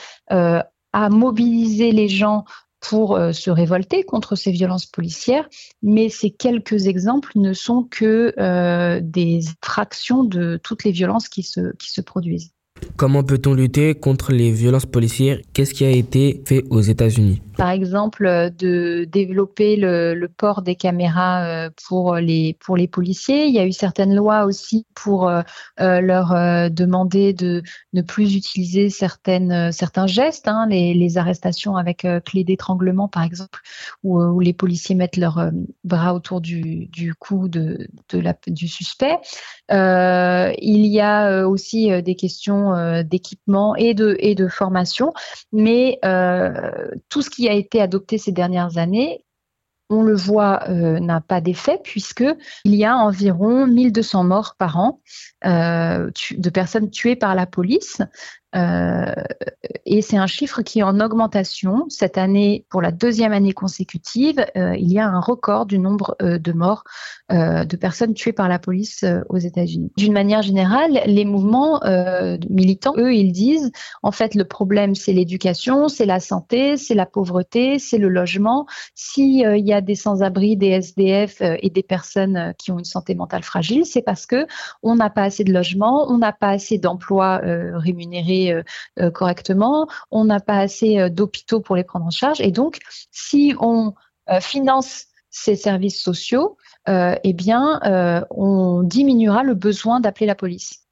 à mobiliser les gens pour euh, se révolter contre ces violences policières, mais ces quelques exemples ne sont que euh, des fractions de toutes les violences qui se, qui se produisent. Comment peut-on lutter contre les violences policières? Qu'est-ce qui a été fait aux États-Unis? Par exemple, euh, de développer le, port des caméras euh, pour les, pour les policiers. Il y a eu certaines lois aussi pour euh, leur demander de ne plus utiliser certaines, certains gestes, hein, les, arrestations avec clé d'étranglement par exemple, où, les policiers mettent leurs bras autour du, du cou de, de la, du suspect. il y a aussi des questions euh, d'équipement et de, formation. Mais euh, tout ce qui a été adopté ces dernières années, on le voit, euh, n'a pas d'effet puisque il y a environ 1200 morts par an de personnes tuées par la police. Euh, et c'est un chiffre qui est en augmentation. Cette année, pour la deuxième année consécutive, euh, il y a un record du nombre euh, de morts de personnes tuées par la police aux États-Unis. D'une manière générale, les mouvements militants, eux, ils disent, en fait, le problème, c'est l'éducation, c'est la santé, c'est la pauvreté, c'est le logement. S'il il y a des sans-abri, des SDF et des personnes qui ont une santé mentale fragile, c'est parce que on n'a pas assez de logements, on n'a pas assez d'emplois rémunérés euh, euh, correctement, on n'a pas assez euh, d'hôpitaux pour les prendre en charge. Et donc, si on finance ces services sociaux, eh bien, on diminuera le besoin d'appeler la police.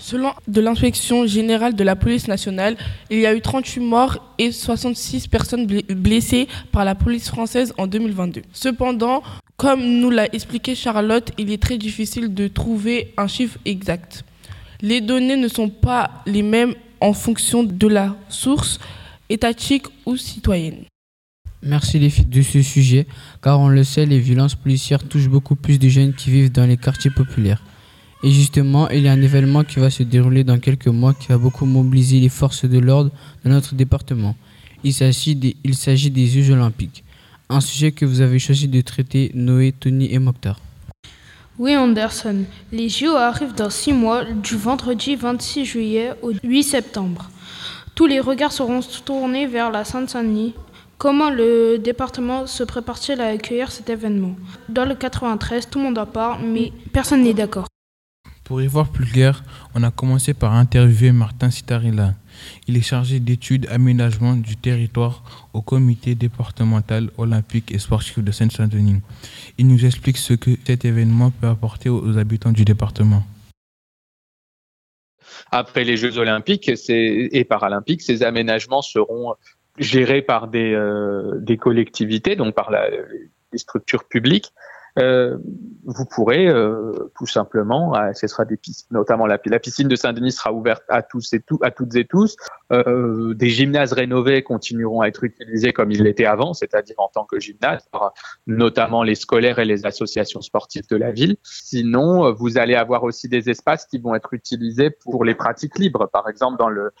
Selon de l'inspection générale de la police nationale, il y a eu 38 morts et 66 personnes blessées par la police française en 2022. Cependant, comme nous l'a expliqué Charlotte, il est très difficile de trouver un chiffre exact. Les données ne sont pas les mêmes en fonction de la source étatique ou citoyenne. Merci les filles de ce sujet, car on le sait, les violences policières touchent beaucoup plus de jeunes qui vivent dans les quartiers populaires. Et justement, il y a un événement qui va se dérouler dans quelques mois qui va beaucoup mobiliser les forces de l'ordre de notre département. Il s'agit des, des Jeux olympiques, un sujet que vous avez choisi de traiter Noé, Tony et Mokhtar. Oui, Anderson. Les JO arrivent dans six mois, du vendredi 26 juillet au 8 septembre. Tous les regards seront tournés vers la Seine-Saint-Denis. Comment le département se prépare-t-il à accueillir cet événement? Dans le 93, tout le monde en parle, mais personne n'est d'accord. Pour y voir plus clair, on a commencé par interviewer Martin Sitarilla. Il est chargé d'études aménagement du territoire au comité départemental olympique et sportif de Seine-Saint-Denis. Il nous explique ce que cet événement peut apporter aux habitants du département. Après les Jeux olympiques et paralympiques, ces aménagements seront gérés par des, euh, collectivités, donc par les structures publiques, vous pourrez euh, tout simplement, euh, ce sera des piscines, notamment la, piscine de Saint-Denis sera ouverte à tous et à toutes et tous. Euh, des gymnases rénovés continueront à être utilisés comme ils l'étaient avant, c'est-à-dire en tant que gymnase, notamment les scolaires et les associations sportives de la ville. Sinon, vous allez avoir aussi des espaces qui vont être utilisés pour les pratiques libres. Par exemple, dans le,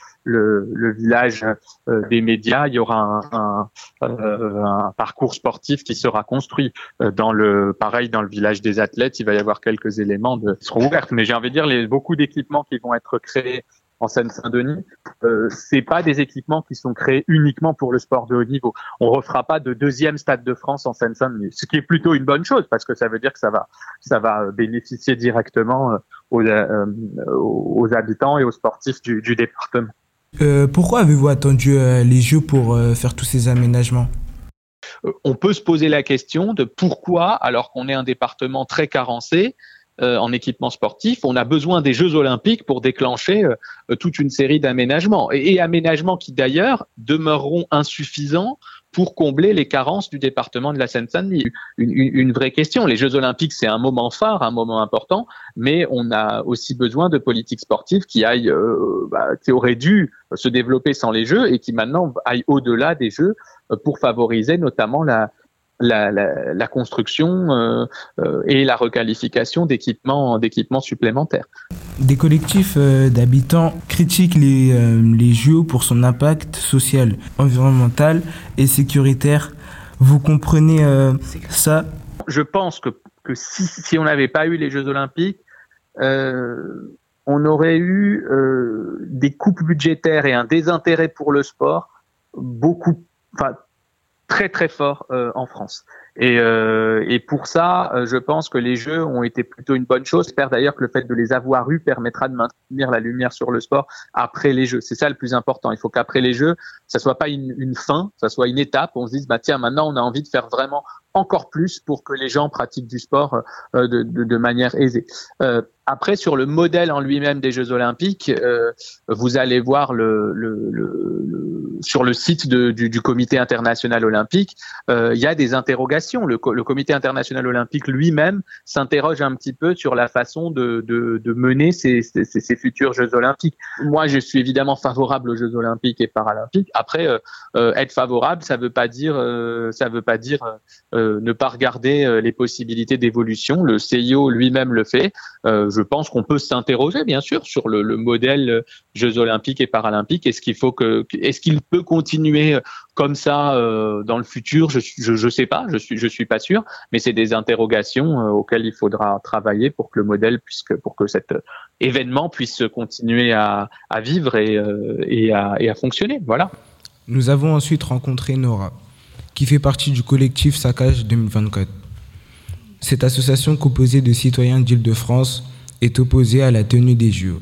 village des médias, il y aura un, un, un, parcours sportif qui sera construit dans le pareil dans le village des athlètes, il va y avoir quelques éléments de seront ouverts. Mais j'ai envie de dire, les, beaucoup d'équipements qui vont être créés en Seine-Saint-Denis, euh, c'est pas des équipements qui sont créés uniquement pour le sport de haut niveau. On refera pas de deuxième stade de France en Seine-Saint-Denis, ce qui est plutôt une bonne chose parce que ça veut dire que ça va, ça va bénéficier directement euh, aux, euh, aux habitants et aux sportifs du, du département. Euh, pourquoi avez-vous attendu les Jeux pour faire tous ces aménagements? On peut se poser la question de pourquoi, alors qu'on est un département très carencé, en équipement sportif, on a besoin des Jeux olympiques pour déclencher toute une série d'aménagements. et aménagements qui d'ailleurs demeureront insuffisants pour combler les carences du département de la Seine-Saint-Denis. Une, vraie question. Les Jeux Olympiques, c'est un moment phare, un moment important, mais on a aussi besoin de politiques sportives qui aillent, euh, bah, qui auraient dû se développer sans les Jeux et qui maintenant aillent au-delà des Jeux euh, pour favoriser notamment la, la, la, la construction euh, euh, et la requalification d'équipements d'équipements supplémentaires. Des collectifs euh, d'habitants critiquent les, les JO pour son impact social, environnemental et sécuritaire. Vous comprenez ça? Je pense que, que si, si on n'avait pas eu les Jeux olympiques, on aurait eu des coupes budgétaires et un désintérêt pour le sport beaucoup, enfin très très fort euh, en France. Et, euh, et pour ça, euh, je pense que les jeux ont été plutôt une bonne chose. J'espère d'ailleurs que le fait de les avoir eus permettra de maintenir la lumière sur le sport après les jeux. C'est ça le plus important. Il faut qu'après les jeux, ça soit pas une, une fin, ça soit une étape. On se dise bah tiens maintenant on a envie de faire vraiment encore plus pour que les gens pratiquent du sport de, de, de manière aisée. Euh, après, sur le modèle en lui-même des Jeux Olympiques, euh, vous allez voir le, le, le, sur le site de, du, du, Comité international olympique, euh, il y a des interrogations. Le, le Comité international olympique lui-même s'interroge un petit peu sur la façon de, de, de mener ces, ces, ces, futurs Jeux Olympiques. Moi, je suis évidemment favorable aux Jeux Olympiques et Paralympiques. Après, euh, euh être favorable, ça veut pas dire, euh, ça veut pas dire ne pas regarder les possibilités d'évolution. Le CIO lui-même le fait je pense qu'on peut s'interroger, bien sûr, sur le, le, modèle euh, Jeux Olympiques et Paralympiques. Est-ce qu'il faut que, est-ce qu'il peut continuer euh, comme ça euh, dans le futur? Je, je sais pas, je suis, je suis pas sûr, mais c'est des interrogations euh, auxquelles il faudra travailler pour que le modèle puisse, pour que cet événement puisse continuer à, vivre et, et, à, et à fonctionner. Voilà. Nous avons ensuite rencontré Nora, qui fait partie du collectif Saccage 2024. Cette association composée de citoyens d'Île-de-France est opposée à la tenue des JO.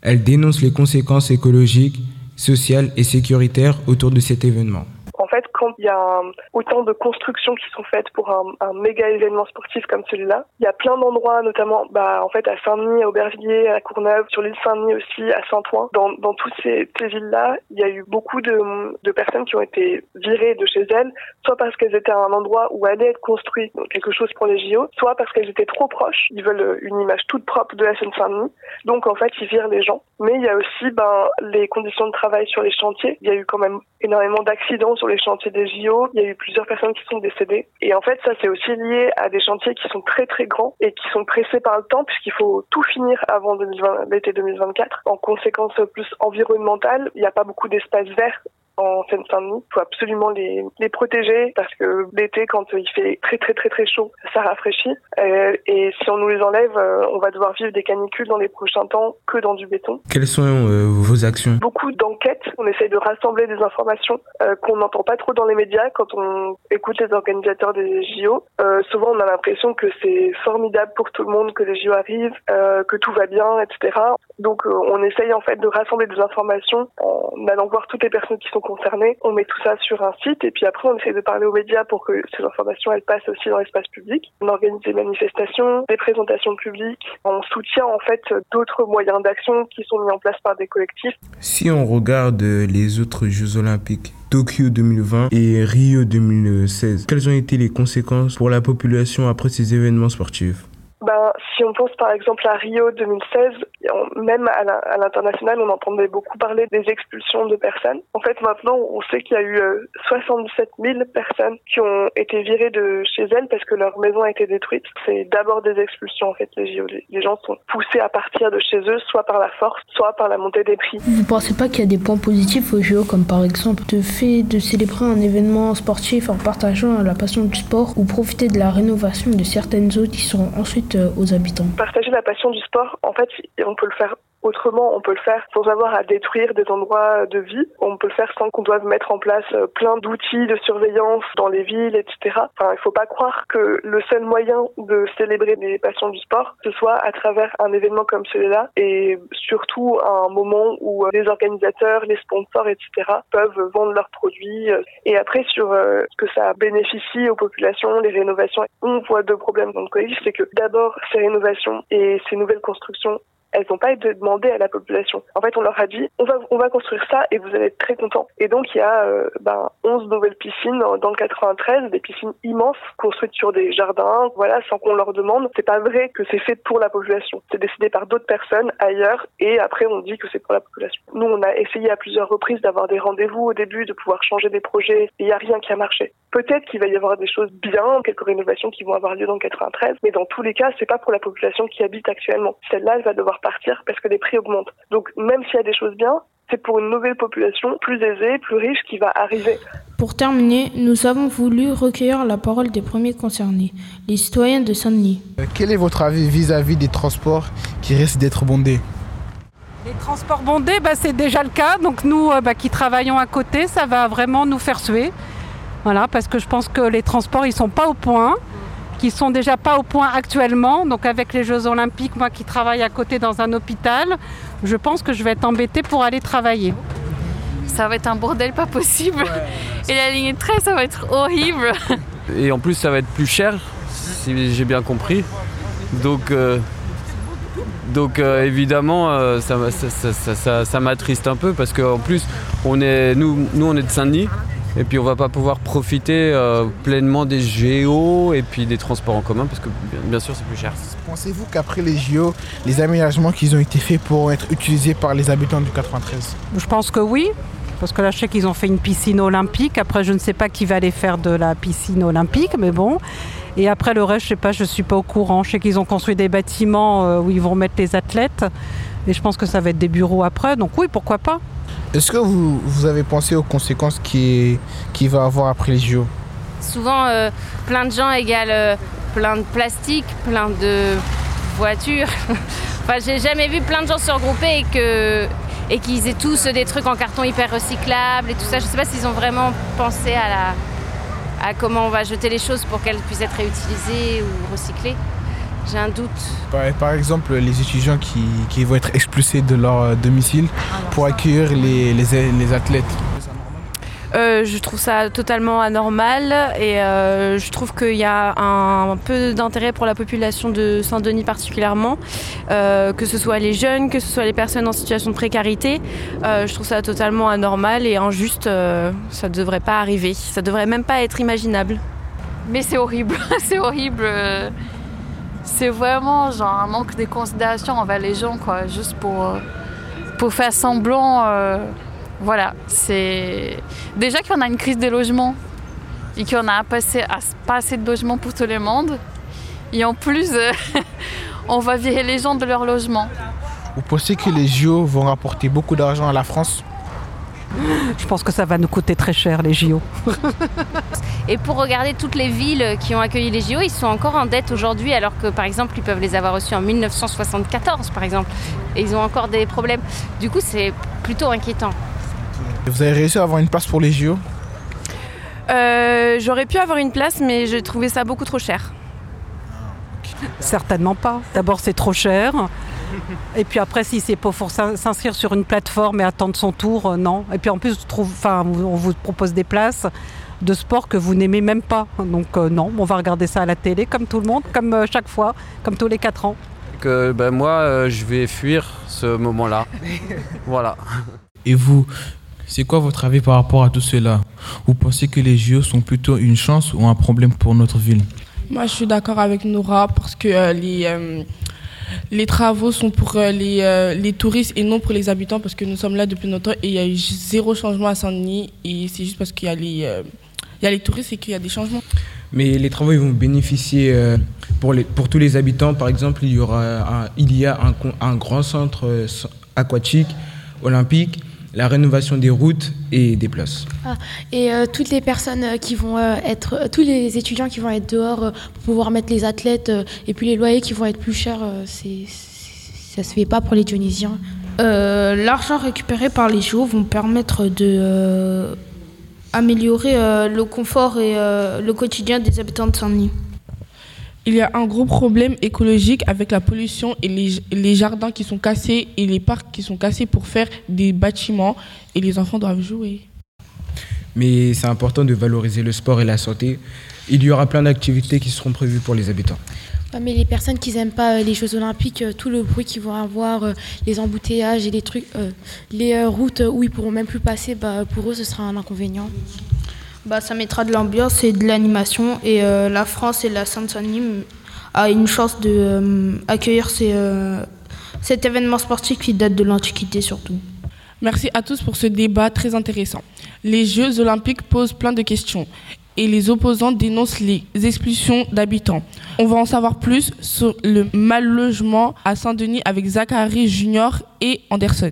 Elle dénonce les conséquences écologiques, sociales et sécuritaires autour de cet événement. Quand il y a autant de constructions qui sont faites pour un, méga événement sportif comme celui-là, il y a plein d'endroits, notamment bah, en fait à Saint-Denis, à Aubervilliers, à Courneuve, sur l'île Saint-Denis aussi, à Saint-Ouen. Dans, dans toutes ces, villes-là, il y a eu beaucoup de, de, personnes qui ont été virées de chez elles, soit parce qu'elles étaient à un endroit où allait être construit quelque chose pour les JO, soit parce qu'elles étaient trop proches. Ils veulent une image toute propre de la Seine-Saint-Denis. Donc en fait, ils virent les gens. Mais il y a aussi ben, les conditions de travail sur les chantiers. Il y a eu quand même énormément d'accidents sur les chantiers des JO. Il y a eu plusieurs personnes qui sont décédées. Et en fait, ça, c'est aussi lié à des chantiers qui sont très très grands et qui sont pressés par le temps puisqu'il faut tout finir avant l'été 2024. En conséquence plus environnementale, il n'y a pas beaucoup d'espaces verts en Seine-Saint-Denis. Il faut absolument les, les protéger parce que l'été, quand il fait très très très très chaud, ça rafraîchit. Euh, et si on nous les enlève, euh, on va devoir vivre des canicules dans les prochains temps que dans du béton. Quelles sont euh, vos actions? Beaucoup d'enquêtes. On essaye de rassembler des informations euh, qu'on n'entend pas trop dans les médias quand on écoute les organisateurs des JO. Euh, souvent, on a l'impression que c'est formidable pour tout le monde que les JO arrivent, que tout va bien, etc. Donc, on essaye en fait de rassembler des informations en allant voir toutes les personnes qui sont concernés. On met tout ça sur un site et puis après on essaie de parler aux médias pour que ces informations elles passent aussi dans l'espace public. On organise des manifestations, des présentations publiques. On soutient en fait d'autres moyens d'action qui sont mis en place par des collectifs. Si on regarde les autres Jeux olympiques, Tokyo 2020 et Rio 2016, quelles ont été les conséquences pour la population après ces événements sportifs? Ben, si on pense par exemple à Rio 2016, on, même à l'international, on entendait beaucoup parler des expulsions de personnes. En fait, maintenant, on sait qu'il y a eu euh, 77 000 personnes qui ont été virées de chez elles parce que leur maison a été détruite. C'est d'abord des expulsions, en fait, les JO. Les gens sont poussés à partir de chez eux, soit par la force, soit par la montée des prix. Vous pensez pas qu'il y a des points positifs aux JO, comme par exemple le fait de célébrer un événement sportif en partageant la passion du sport ou profiter de la rénovation de certaines zones qui sont ensuite habitants. Partager la passion du sport, en fait, on peut le faire Autrement, on peut le faire sans avoir à détruire des endroits de vie. On peut le faire sans qu'on doive mettre en place euh, plein d'outils de surveillance dans les villes, etc. Enfin, il faut pas croire que le seul moyen de célébrer les passions du sport, ce soit à travers un événement comme celui-là et surtout à un moment où euh, les organisateurs, les sponsors, etc. peuvent vendre leurs produits. Et après, sur euh, ce que ça bénéficie aux populations, les rénovations, on voit deux problèmes dans le collège. C'est que d'abord, ces rénovations et ces nouvelles constructions elles n'ont pas été demandées à la population. En fait, on leur a dit on va on va construire ça et vous allez être très contents. Et donc il y a euh, ben, 11 nouvelles piscines dans le 93, des piscines immenses construites sur des jardins, voilà, sans qu'on leur demande. C'est pas vrai que c'est fait pour la population. C'est décidé par d'autres personnes ailleurs et après on dit que c'est pour la population. Nous, on a essayé à plusieurs reprises d'avoir des rendez-vous au début, de pouvoir changer des projets et il n'y a rien qui a marché. Peut-être qu'il va y avoir des choses bien, quelques rénovations qui vont avoir lieu dans le 93, mais dans tous les cas, c'est pas pour la population qui habite actuellement. Celle-là, elle va devoir partir parce que les prix augmentent. Donc même s'il y a des choses bien, c'est pour une nouvelle population plus aisée, plus riche qui va arriver. Pour terminer, nous avons voulu recueillir la parole des premiers concernés, les citoyens de Saint-Denis. Euh, quel est votre avis vis-à-vis des transports qui risquent d'être bondés les transports bondés, bah, c'est déjà le cas. Donc nous euh, bah, qui travaillons à côté, ça va vraiment nous faire suer. Voilà, parce que je pense que les transports, ils sont pas au point qui sont déjà pas au point actuellement. Donc avec les Jeux Olympiques, moi qui travaille à côté dans un hôpital, je pense que je vais être embêtée pour aller travailler. Ça va être un bordel pas possible. Et la ligne 13, ça va être horrible. Et en plus, ça va être plus cher, si j'ai bien compris. Donc, euh, donc euh, évidemment, euh, ça, ça, ça m'attriste un peu parce qu'en plus, on est, nous, nous, on est de Saint-Denis. Et puis on va pas pouvoir profiter euh, pleinement des géos et puis des transports en commun parce que bien, sûr c'est plus cher. Pensez-vous qu'après les géos, les aménagements qui ont été faits pourront être utilisés par les habitants du 93 Je pense que oui. Parce que là, je sais qu'ils ont fait une piscine olympique. Après, je ne sais pas qui va aller faire de la piscine olympique, mais bon. Et après, le reste, je sais pas, je suis pas au courant. Je sais qu'ils ont construit des bâtiments euh, où ils vont mettre les athlètes. Et je pense que ça va être des bureaux après. Donc oui, pourquoi pas est-ce que vous, avez pensé aux conséquences qu'il qui va avoir après les JO Souvent, euh, plein de gens égale euh, plein de plastique, plein de voitures. enfin, j'ai jamais vu plein de gens se regrouper et que qu'ils aient tous des trucs en carton hyper recyclables et tout ça. Je sais pas s'ils ont vraiment pensé à à comment on va jeter les choses pour qu'elles puissent être réutilisées ou recyclées. J'ai un doute. Par, exemple, les étudiants qui, vont être expulsés de leur euh, domicile pour accueillir les, les, athlètes. Euh, je trouve ça totalement anormal et euh, je trouve qu'il y a un, peu d'intérêt pour la population de Saint-Denis particulièrement, que ce soit les jeunes, que ce soit les personnes en situation de précarité. je trouve ça totalement anormal et injuste. ça ne devrait pas arriver. Ça ne devrait même pas être imaginable. Mais c'est horrible, c'est horrible c'est vraiment genre un manque de considération envers les gens, quoi, juste pour, pour faire semblant. Euh, voilà, c'est. Déjà qu'on a une crise des logements et qu'on a pas assez, pas assez de logements pour tout le monde. Et en plus, on va virer les gens de leur logement. Vous pensez que les JO vont rapporter beaucoup d'argent à la France? Je pense que ça va nous coûter très cher les JO. Et pour regarder toutes les villes qui ont accueilli les JO, ils sont encore en dette aujourd'hui, alors que par exemple, ils peuvent les avoir reçus en 1974, par exemple. Et ils ont encore des problèmes. Du coup, c'est plutôt inquiétant. Vous avez réussi à avoir une place pour les JO euh, J'aurais pu avoir une place, mais j'ai trouvé ça beaucoup trop cher. Certainement pas. D'abord, c'est trop cher. Et puis après, si c'est pour s'inscrire sur une plateforme et attendre son tour, euh, non. Et puis en plus, on vous propose des places de sport que vous n'aimez même pas. Donc euh, non, on va regarder ça à la télé comme tout le monde, comme euh, chaque fois, comme tous les quatre ans. Que ben, moi, je vais fuir ce moment-là. voilà. Et vous, c'est quoi votre avis par rapport à tout cela? Vous pensez que les JO sont plutôt une chance ou un problème pour notre ville? Moi, je suis d'accord avec Nora parce que les les travaux sont pour euh, les, euh, les, touristes et non pour les habitants parce que nous sommes là depuis longtemps et il y a eu zéro changement à Saint-Denis et c'est juste parce qu'il y, a les, euh, y a les touristes et qu'il y a des changements. Mais les travaux ils vont bénéficier pour, les, pour tous les habitants. Par exemple, il y, aura il y a un, un grand centre aquatique olympique la rénovation des routes et des places. Ah, et euh, toutes les personnes euh, qui vont euh, être, tous les étudiants qui vont être dehors pour pouvoir mettre les athlètes et puis les loyers qui vont être plus chers, c'est Ça se fait pas pour les Dionysiens. Euh, L'argent récupéré par les JO vont permettre de euh, améliorer euh, le confort et euh, le quotidien des habitants de Saint-Denis. Il y a un gros problème écologique avec la pollution et les, les jardins qui sont cassés et les parcs qui sont cassés pour faire des bâtiments et les enfants doivent jouer. Mais c'est important de valoriser le sport et la santé. Il y aura plein d'activités qui seront prévues pour les habitants. Ouais, mais les personnes qui n'aiment pas euh, les Jeux Olympiques, euh, tout le bruit qu'ils vont avoir, euh, les embouteillages et les trucs, euh, les routes où ils pourront même plus passer, bah, pour eux ce sera un inconvénient. Bah, ça mettra de l'ambiance et de l'animation et euh, la France et la Seine-Saint-Denis a une chance de euh, euh, cet événement sportif qui date de l'Antiquité surtout. Merci à tous pour ce débat très intéressant. Les Jeux olympiques posent plein de questions et les opposants dénoncent les expulsions d'habitants. On va en savoir plus sur le mal logement à Saint-Denis avec Zachary Junior et Anderson.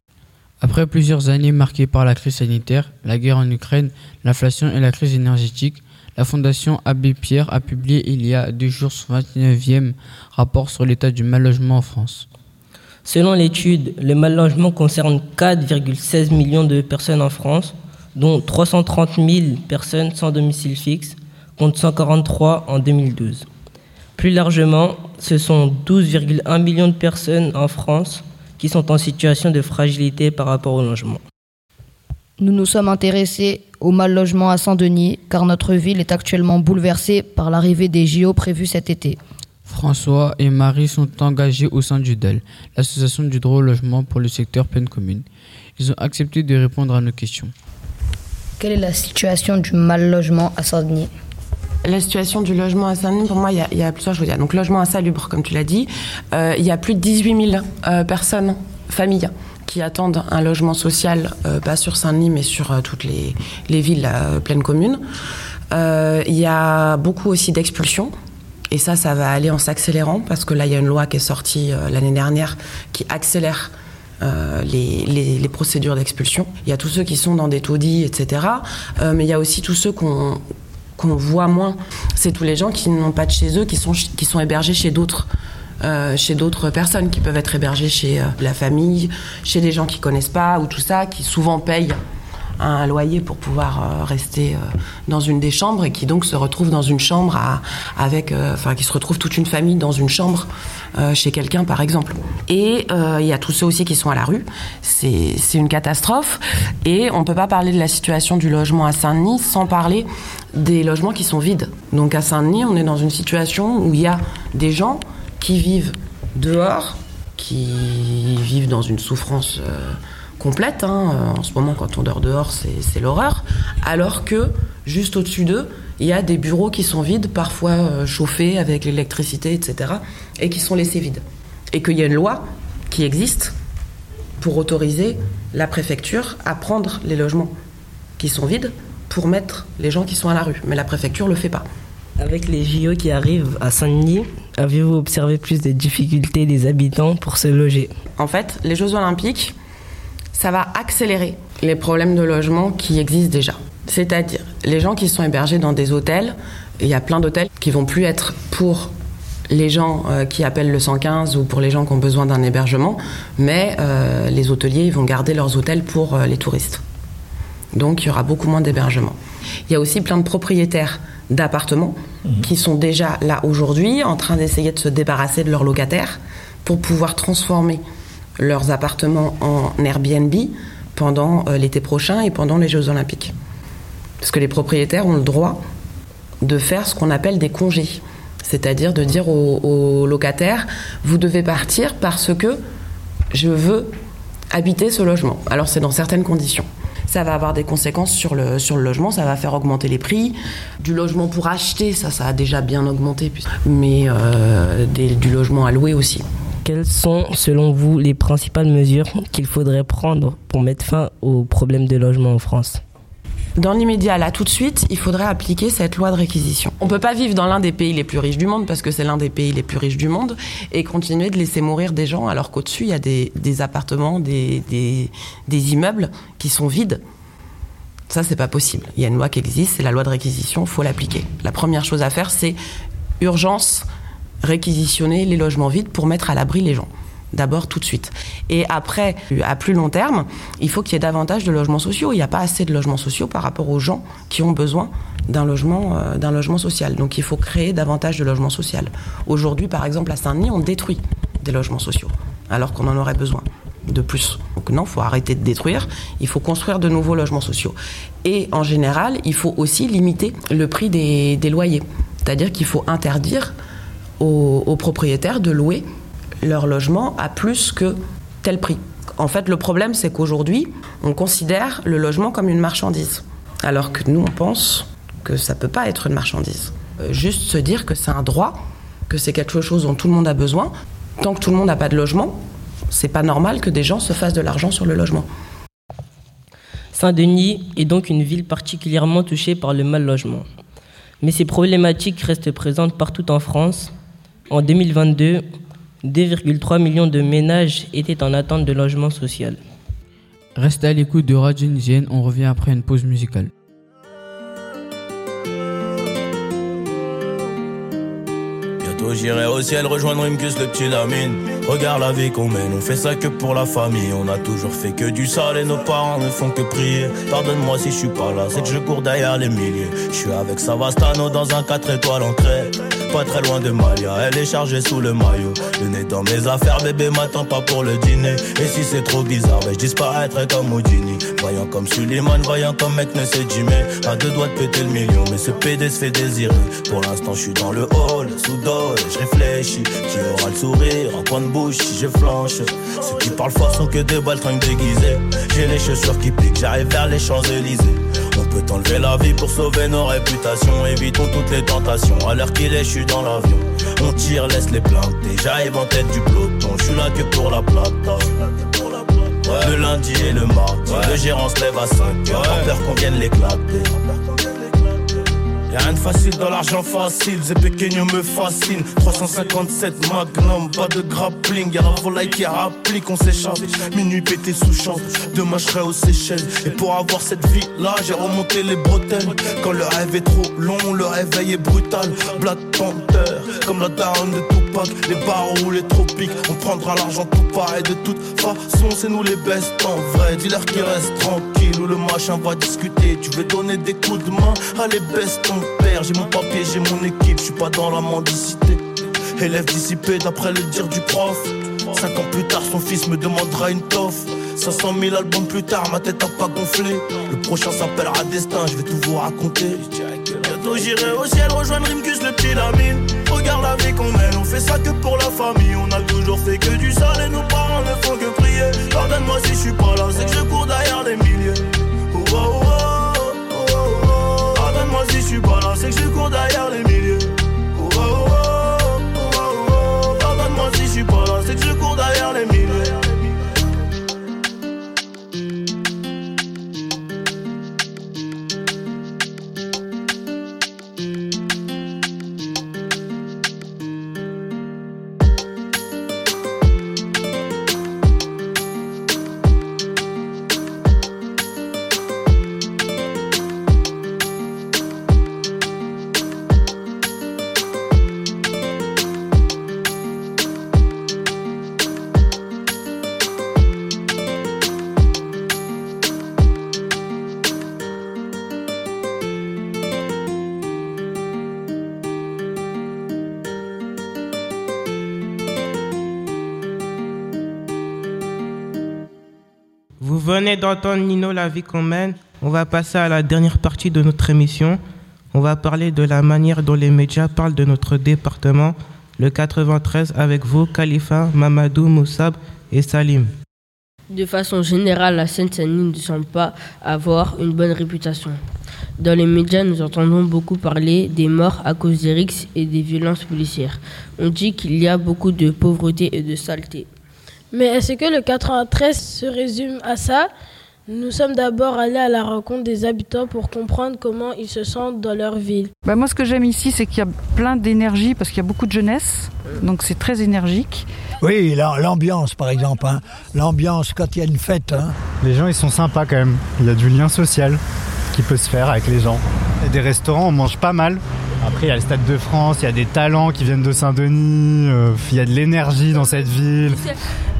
Après plusieurs années marquées par la crise sanitaire, la guerre en Ukraine, l'inflation et la crise énergétique, la Fondation Abbé Pierre a publié il y a deux jours son 29e rapport sur l'état du mal logement en France. Selon l'étude, le mal logement concerne 4,16 millions de personnes en France, dont 330 000 personnes sans domicile fixe, contre 143 en 2012. Plus largement, ce sont 12,1 millions de personnes en France qui sont en situation de fragilité par rapport au logement. Nous nous sommes intéressés au mal logement à Saint-Denis car notre ville est actuellement bouleversée par l'arrivée des JO prévus cet été. François et Marie sont engagés au sein du DEL, l'association du droit au logement pour le secteur pleine commune. Ils ont accepté de répondre à nos questions. Quelle est la situation du mal logement à Saint-Denis? La situation du logement à Saint-Denis, pour moi, il y, a, plusieurs choses. Donc logement insalubre, comme tu l'as dit. Euh, il y a plus de 18 000 euh, personnes, familles, qui attendent un logement social, euh, pas sur Saint-Denis, mais sur toutes les, les villes pleines communes. Il y a beaucoup aussi d'expulsions. Et ça, ça va aller en s'accélérant, parce que là, il y a une loi qui est sortie l'année dernière qui accélère les, procédures d'expulsion. Il y a tous ceux qui sont dans des taudis, etc. Mais il y a aussi tous ceux qu'on qu'on voit moins. C'est tous les gens qui n'ont pas de chez eux, qui sont, hébergés chez d'autres. euh, chez d'autres personnes qui peuvent être hébergées chez euh, la famille, chez des gens qui connaissent pas ou tout ça, qui souvent payent un loyer pour pouvoir euh, rester euh, dans une des chambres et qui donc se retrouvent dans une chambre avec, euh, enfin qui se retrouvent toute une famille dans une chambre chez quelqu'un par exemple. Et il y a tous ceux aussi qui sont à la rue. C'est une catastrophe et on peut pas parler de la situation du logement à Saint-Denis sans parler des logements qui sont vides. Donc à Saint-Denis, on est dans une situation où il y a des gens qui vivent dehors, qui vivent dans une souffrance complète. hein. En ce moment, quand on dort dehors, c'est l'horreur. Alors que juste au-dessus d'eux, il y a des bureaux qui sont vides, parfois euh, chauffés avec l'électricité, etc., et qui sont laissés vides. Et qu'il y a une loi qui existe pour autoriser la préfecture à prendre les logements qui sont vides pour mettre les gens qui sont à la rue. Mais la préfecture le fait pas. Avec les JO qui arrivent à Saint-Denis, avez-vous observé plus de difficultés des habitants pour se loger? En fait, les Jeux Olympiques, ça va accélérer les problèmes de logement qui existent déjà. C'est-à-dire, les gens qui sont hébergés dans des hôtels, il y a plein d'hôtels qui vont plus être pour les gens euh, qui appellent le 115 ou pour les gens qui ont besoin d'un hébergement, mais euh, les hôteliers ils vont garder leurs hôtels pour euh, les touristes. Donc il y aura beaucoup moins d'hébergements. Il y a aussi plein de propriétaires d'appartements qui sont déjà là aujourd'hui en train d'essayer de se débarrasser de leurs locataires pour pouvoir transformer leurs appartements en Airbnb pendant euh, l'été prochain et pendant les Jeux Olympiques. Parce que les propriétaires ont le droit de faire ce qu'on appelle des congés. C'est-à-dire de dire aux, locataires, vous devez partir parce que je veux habiter ce logement. Alors c'est dans certaines conditions. Ça va avoir des conséquences sur le, sur le logement, ça va faire augmenter les prix. Du logement pour acheter, ça, ça a déjà bien augmenté, mais euh, du logement à louer aussi. Quelles sont, selon vous, les principales mesures qu'il faudrait prendre pour mettre fin aux problèmes de logement en France Dans l'immédiat, là, tout de suite, il faudrait appliquer cette loi de réquisition. On peut pas vivre dans l'un des pays les plus riches du monde, parce que c'est l'un des pays les plus riches du monde, et continuer de laisser mourir des gens alors qu'au-dessus, il y a des, appartements, des, des, des immeubles qui sont vides. Ça, c'est pas possible. Il y a une loi qui existe, c'est la loi de réquisition, il faut l'appliquer. La première chose à faire, c'est urgence, réquisitionner les logements vides pour mettre à l'abri les gens. d'abord tout de suite. Et après, à plus long terme, il faut qu'il y ait davantage de logements sociaux. Il n'y a pas assez de logements sociaux par rapport aux gens qui ont besoin d'un logement, euh, logement social. Donc il faut créer davantage de logements sociaux. Aujourd'hui, par exemple, à Saint-Denis, on détruit des logements sociaux, alors qu'on en aurait besoin de plus. Donc non, il faut arrêter de détruire, il faut construire de nouveaux logements sociaux. Et en général, il faut aussi limiter le prix des, loyers. C'est-à-dire qu'il faut interdire aux, propriétaires de louer leur logement à plus que tel prix. En fait, le problème, c'est qu'aujourd'hui, on considère le logement comme une marchandise. Alors que nous, on pense que ça ne peut pas être une marchandise. Euh, juste se dire que c'est un droit, que c'est quelque chose dont tout le monde a besoin. Tant que tout le monde n'a pas de logement, c'est pas normal que des gens se fassent de l'argent sur le logement. Saint-Denis est donc une ville particulièrement touchée par le mal logement. Mais ces problématiques restent présentes partout en France. En 2022, 2,3 millions de ménages étaient en attente de logement social. Restez à l'écoute de Radio Nisienne, on revient après une pause musicale. j'irai au ciel rejoindre Rimkus le petit Lamine. Regarde la vie qu'on mène, on fait ça que pour la famille. On a toujours fait que du sale et nos parents ne font que prier. Pardonne-moi si je suis pas là, c'est que je cours derrière les milliers. Je suis avec Savastano dans un 4 étoiles en Pas très loin de Malia, elle est chargée sous le maillot. Le nez dans mes affaires, bébé m'attend pas pour le dîner. Et si c'est trop bizarre, ben je disparaîtrai comme Houdini. Voyant comme Suleiman, voyant comme mec ne sait Jimmy. À deux doigts de péter le million, mais ce PD se fait désirer. Pour l'instant, je suis dans le hall, sous dos, je réfléchis. Qui aura le sourire en coin de bouche je flanche Ceux qui parlent fort sont que des baltringues déguisés. J'ai les chaussures qui piquent, j'arrive vers les Champs-Élysées. On peut enlever la vie pour sauver nos réputations. Évitons toutes les tentations. À l'heure qu'il est, je suis dans l'avion. On tire, laisse les planter. J'arrive en tête du peloton. Je suis là que pour la plata. Le lundi et le mardi, le gérant se lève à 5 heures. peur qu'on vienne l'éclater. Y'a rien de facile dans l'argent facile, Zé Pequeño me fascine. 357 Magnum, pas de grappling Y'a la volaille qui rapplique, on s'échappe Minuit pété sous champ, demain je serai aux Seychelles. Et pour avoir cette vie là, j'ai remonté les bretelles. Quand le rêve est trop long, le réveil est brutal. Black Panther, comme la down de Tupac. Les barreaux ou les tropiques, on prendra l'argent tout pareil. De toute façon, c'est nous les best en vrai. Dis-leur qui reste tranquille ou le machin va discuter. Tu veux donner des coups de main, allez best ton père J'ai mon papier, j'ai mon équipe, je suis pas dans la mendicité. Élève dissipé d'après le dire du prof. Cinq ans plus tard, son fils me demandera une toffe. 500 000 albums plus tard, ma tête a pas gonflé. Le prochain s'appellera Destin, je vais tout vous raconter. Bientôt j'irai au ciel rejoindre Rimkus le petit d'entendre Nino La vie qu'on mène. On va passer à la dernière partie de notre émission. On va parler de la manière dont les médias parlent de notre département, le 93, avec vous, Khalifa, Mamadou, Moussab et Salim. De façon générale, la Seine-Saint-Denis ne semble pas avoir une bonne réputation. Dans les médias, nous entendons beaucoup parler des morts à cause des rixes et des violences policières. On dit qu'il y a beaucoup de pauvreté et de saleté. Mais est-ce que le 93 se résume à ça? Nous sommes d'abord allés à la rencontre des habitants pour comprendre comment ils se sentent dans leur ville. Bah moi, ce que j'aime ici, c'est qu'il y a plein d'énergie parce qu'il y a beaucoup de jeunesse, donc c'est très énergique. Oui, l'ambiance, par exemple. Hein. L'ambiance quand il y a une fête. Hein. Les gens, ils sont sympas quand même. Il y a du lien social qui peut se faire avec les gens. Et des restaurants, on mange pas mal. Après, il y a le Stade de France, il y a des talents qui viennent de Saint-Denis, euh, il y a de l'énergie dans cette ville.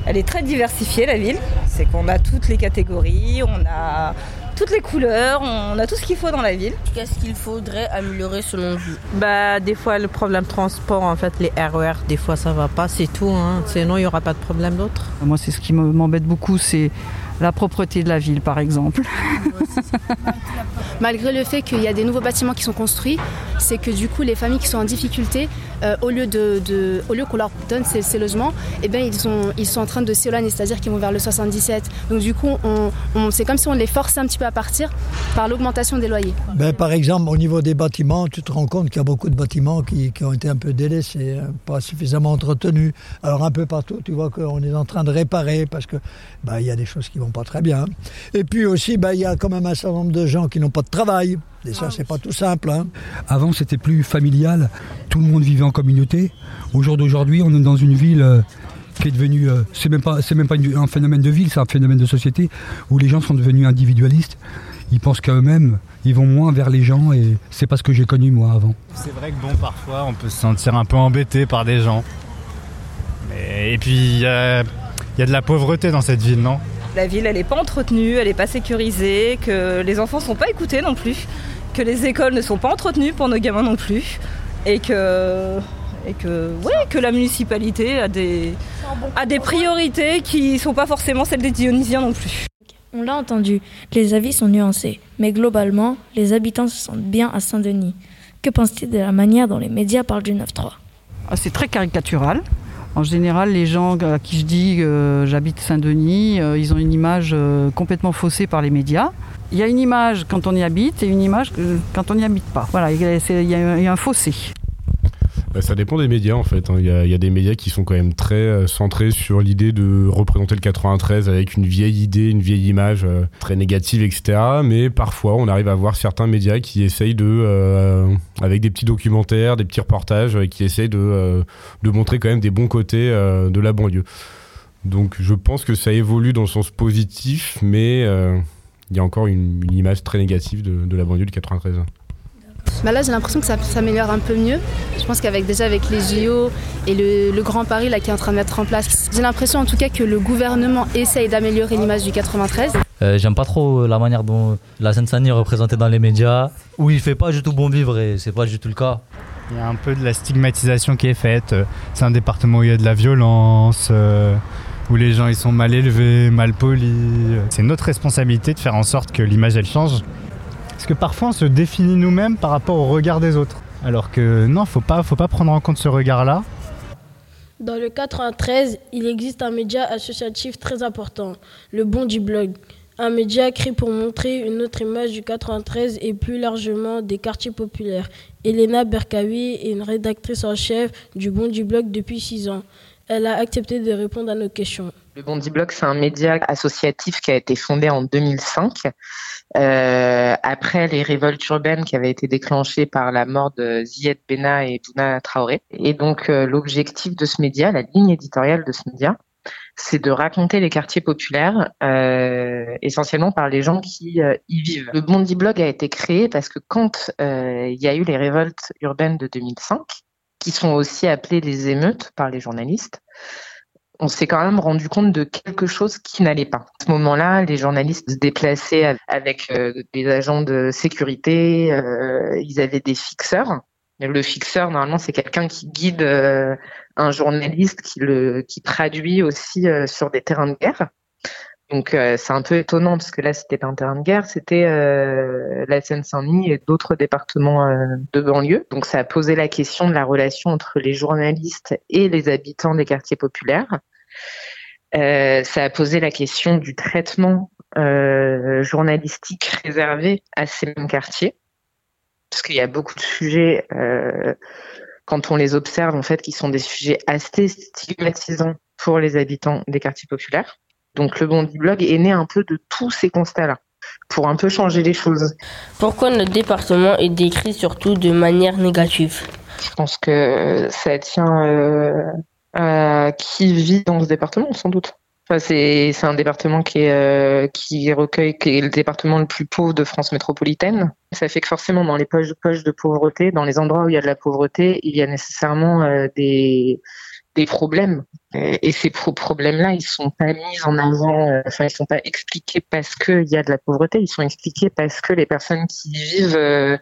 Elle est très diversifiée, la ville. C'est qu'on a toutes les catégories, on a toutes les couleurs, on a tout ce qu'il faut dans la ville. Qu'est-ce qu'il faudrait améliorer selon vous Bah, des fois, le problème transport, en fait, les RER, des fois, ça va pas, c'est tout. Hein. Sinon, il n'y aura pas de problème d'autre. Moi, c'est ce qui me- m'embête beaucoup, c'est la propreté de la ville, par exemple. Malgré le fait qu'il y a des nouveaux bâtiments qui sont construits, c'est que du coup les familles qui sont en difficulté, euh, au lieu de, de- au lieu qu'on leur donne ces, ces logements, eh bien ils sont ils sont en train de s'éloigner, c'est-à-dire qu'ils vont vers le 77. Donc du coup on, on- c'est comme si on les forçait un petit peu à partir par l'augmentation des loyers. Ben, par exemple, au niveau des bâtiments, tu te rends compte qu'il y a beaucoup de bâtiments qui, qui ont été un peu délaissés, euh, pas suffisamment entretenus. Alors un peu partout, tu vois qu'on est en train de réparer parce que ben, il y a des choses qui vont pas très bien. Et puis aussi, ben, il y a quand même un certain nombre de gens qui n'ont pas de travail. Et ça, c'est pas tout simple. hein. Avant, c'était plus familial. Tout le monde vivait en communauté. Au jour d'aujourd'hui, on est dans une ville euh, qui est devenue. euh, c'est même pas, c'est même pas une- un phénomène de ville, c'est un phénomène de société où les gens sont devenus individualistes. Ils pensent qu'à eux-mêmes, ils vont moins vers les gens et c'est pas ce que j'ai connu moi avant. C'est vrai que bon, parfois, on peut se sentir un peu embêté par des gens. Mais- et puis, il y a, il y a de la pauvreté dans cette ville, non? La ville, elle n'est pas entretenue, elle n'est pas sécurisée, que les enfants sont pas écoutés non plus, que les écoles ne sont pas entretenues pour nos gamins non plus, et que, et que, ouais, que la municipalité a des, a des priorités qui sont pas forcément celles des Dionysiens non plus. On l'a entendu, les avis sont nuancés, mais globalement, les habitants se sentent bien à Saint-Denis. Que pensent-ils de la manière dont les médias parlent du 9-3 Ah, C'est très caricatural. En général, les gens à qui je dis que j'habite Saint-Denis, euh, ils ont une image euh, complètement faussée par les médias. Il y a une image quand on y habite et une image euh, quand on n'y habite pas. Voilà, il y a un fossé. Bah, ça dépend des médias en fait. hein. Il y, a, des médias qui sont quand même très euh, centrés sur l'idée de représenter le 93 avec une vieille idée, une vieille image euh, très négative, etc. Mais parfois, on arrive à voir certains médias qui essayent de, euh, avec des petits documentaires, des petits reportages, qui essayent de, montrer quand même des bons côtés de la banlieue. Donc je pense que ça évolue dans le sens positif, mais il y a encore une, une image très négative de, de la banlieue du 93. Bah là j'ai l'impression que ça s'améliore un peu mieux. Je pense qu'avec déjà avec les JO et le, le Grand Paris là qui est en train de mettre en place, j'ai l'impression en tout cas que le gouvernement essaye d'améliorer l'image du 93. Euh, J'aime pas trop la manière dont la Seine-Saint-Denis est représentée dans les médias, où il fait pas du tout bon vivre et c'est pas du tout le cas. Il y a un peu de la stigmatisation qui est faite. Euh, C'est un département où il y a de la violence, euh, où les gens ils sont mal élevés, mal polis. C'est notre responsabilité de faire en sorte que l'image elle change. Parce que parfois on se définit nous-mêmes par rapport au regard des autres. Alors que non, faut pas, faut pas prendre en compte ce regard-là. Dans le 93, il existe un média associatif très important, le Bondi Blog. Un média créé pour montrer une autre image du 93 et plus largement des quartiers populaires. Elena Berkawi est une rédactrice en chef du Bondi Blog depuis six ans. Elle a accepté de répondre à nos questions. Le Bondi Blog, c'est un média associatif qui a été fondé en 2005 euh, après les révoltes urbaines qui avaient été déclenchées par la mort de Zied Bena et Douna Traoré. Et donc euh, l'objectif de ce média, la ligne éditoriale de ce média, c'est de raconter les quartiers populaires euh, essentiellement par les gens qui euh, y vivent. Le Bondi Blog a été créé parce que quand euh, il y a eu les révoltes urbaines de 2005, qui sont aussi appelées les émeutes par les journalistes, on s'est quand même rendu compte de quelque chose qui n'allait pas. À ce moment-là, les journalistes se déplaçaient avec euh, des agents de sécurité, euh, ils avaient des fixeurs. Le fixeur, normalement, c'est quelqu'un qui guide euh, un journaliste, qui le qui traduit aussi sur des terrains de guerre. Donc euh, c'est un peu étonnant parce que là c'était un terrain de guerre, c'était euh, la Seine-Saint-Denis et d'autres départements euh, de banlieue. Donc ça a posé la question de la relation entre les journalistes et les habitants des quartiers populaires. Euh, ça a posé la question du traitement euh, journalistique réservé à ces mêmes quartiers, parce qu'il y a beaucoup de sujets euh, quand on les observe en fait qui sont des sujets assez stigmatisants pour les habitants des quartiers populaires. Donc le Bondi Blog est né un peu de tous ces constats-là, pour un peu changer les choses. Pourquoi notre département est décrit surtout de manière négative? Je pense que ça tient euh, à qui vit dans ce département, sans doute. Enfin, c'est c'est un département qui est euh, qui recueille qui est le département le plus pauvre de France métropolitaine. Ça fait que forcément dans les poches poches de pauvreté, dans les endroits où il y a de la pauvreté, il y a nécessairement euh, des des problèmes. Et, et ces pro- problèmes-là, ils sont pas mis en avant, euh, enfin ils sont pas expliqués parce qu'il y a de la pauvreté, ils sont expliqués parce que les personnes qui y vivent euh,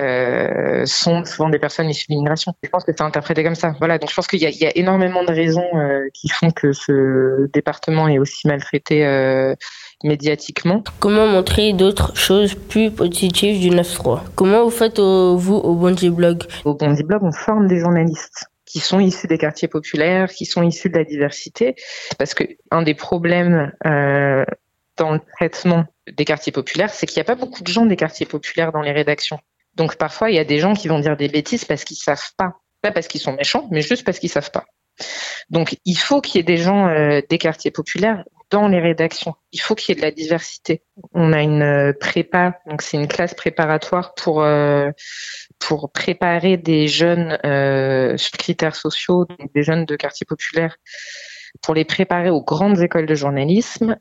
euh, sont souvent des personnes issues de l'immigration. Je pense que c'est interprété comme ça. Voilà, donc je pense qu'il y y a énormément de raisons euh, qui font que ce département est aussi maltraité euh, médiatiquement. Comment montrer d'autres choses plus positives du 9-3 Comment vous faites au- vous au Bondi Blog? Au Bondi Blog, on forme des journalistes qui sont issus des quartiers populaires, qui sont issus de la diversité, parce que un des problèmes euh, dans le traitement des quartiers populaires, c'est qu'il n'y a pas beaucoup de gens des quartiers populaires dans les rédactions. Donc parfois, il y a des gens qui vont dire des bêtises parce qu'ils savent pas, pas parce qu'ils sont méchants, mais juste parce qu'ils savent pas. Donc il faut qu'il y ait des gens euh, des quartiers populaires dans les rédactions. Il faut qu'il y ait de la diversité. On a une euh, prépa, donc c'est une classe préparatoire pour euh, pour préparer des jeunes euh, sur critères sociaux, donc des jeunes de quartiers populaires, pour les préparer aux grandes écoles de journalisme,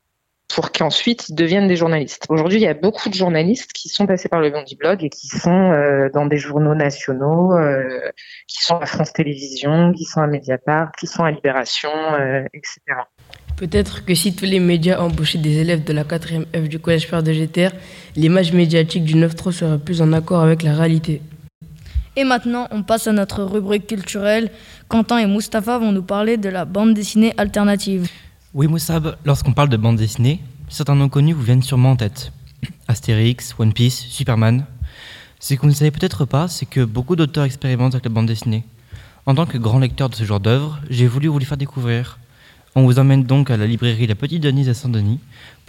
pour qu'ensuite ils deviennent des journalistes. Aujourd'hui, il y a beaucoup de journalistes qui sont passés par le Bondi Blog et qui sont dans des journaux nationaux, qui sont à France Télévisions, qui sont à Mediapart, qui sont à Libération, etc. Peut-être que si tous les médias embauchaient des élèves de la 4e F du collège Père de GTR, l'image médiatique du 9-3 serait plus en accord avec la réalité. Et maintenant, on passe à notre rubrique culturelle. Quentin et Mustapha vont nous parler de la bande dessinée alternative. Oui, Moussab, lorsqu'on parle de bande dessinée, certains noms connus vous viennent sûrement en tête. Astérix, One Piece, Superman. Ce que vous ne savez peut-être pas, c'est que beaucoup d'auteurs expérimentent avec la bande dessinée. En tant que grand lecteur de ce genre d'œuvre, j'ai voulu vous les faire découvrir. On vous emmène donc à la librairie La Petite Denise à Saint-Denis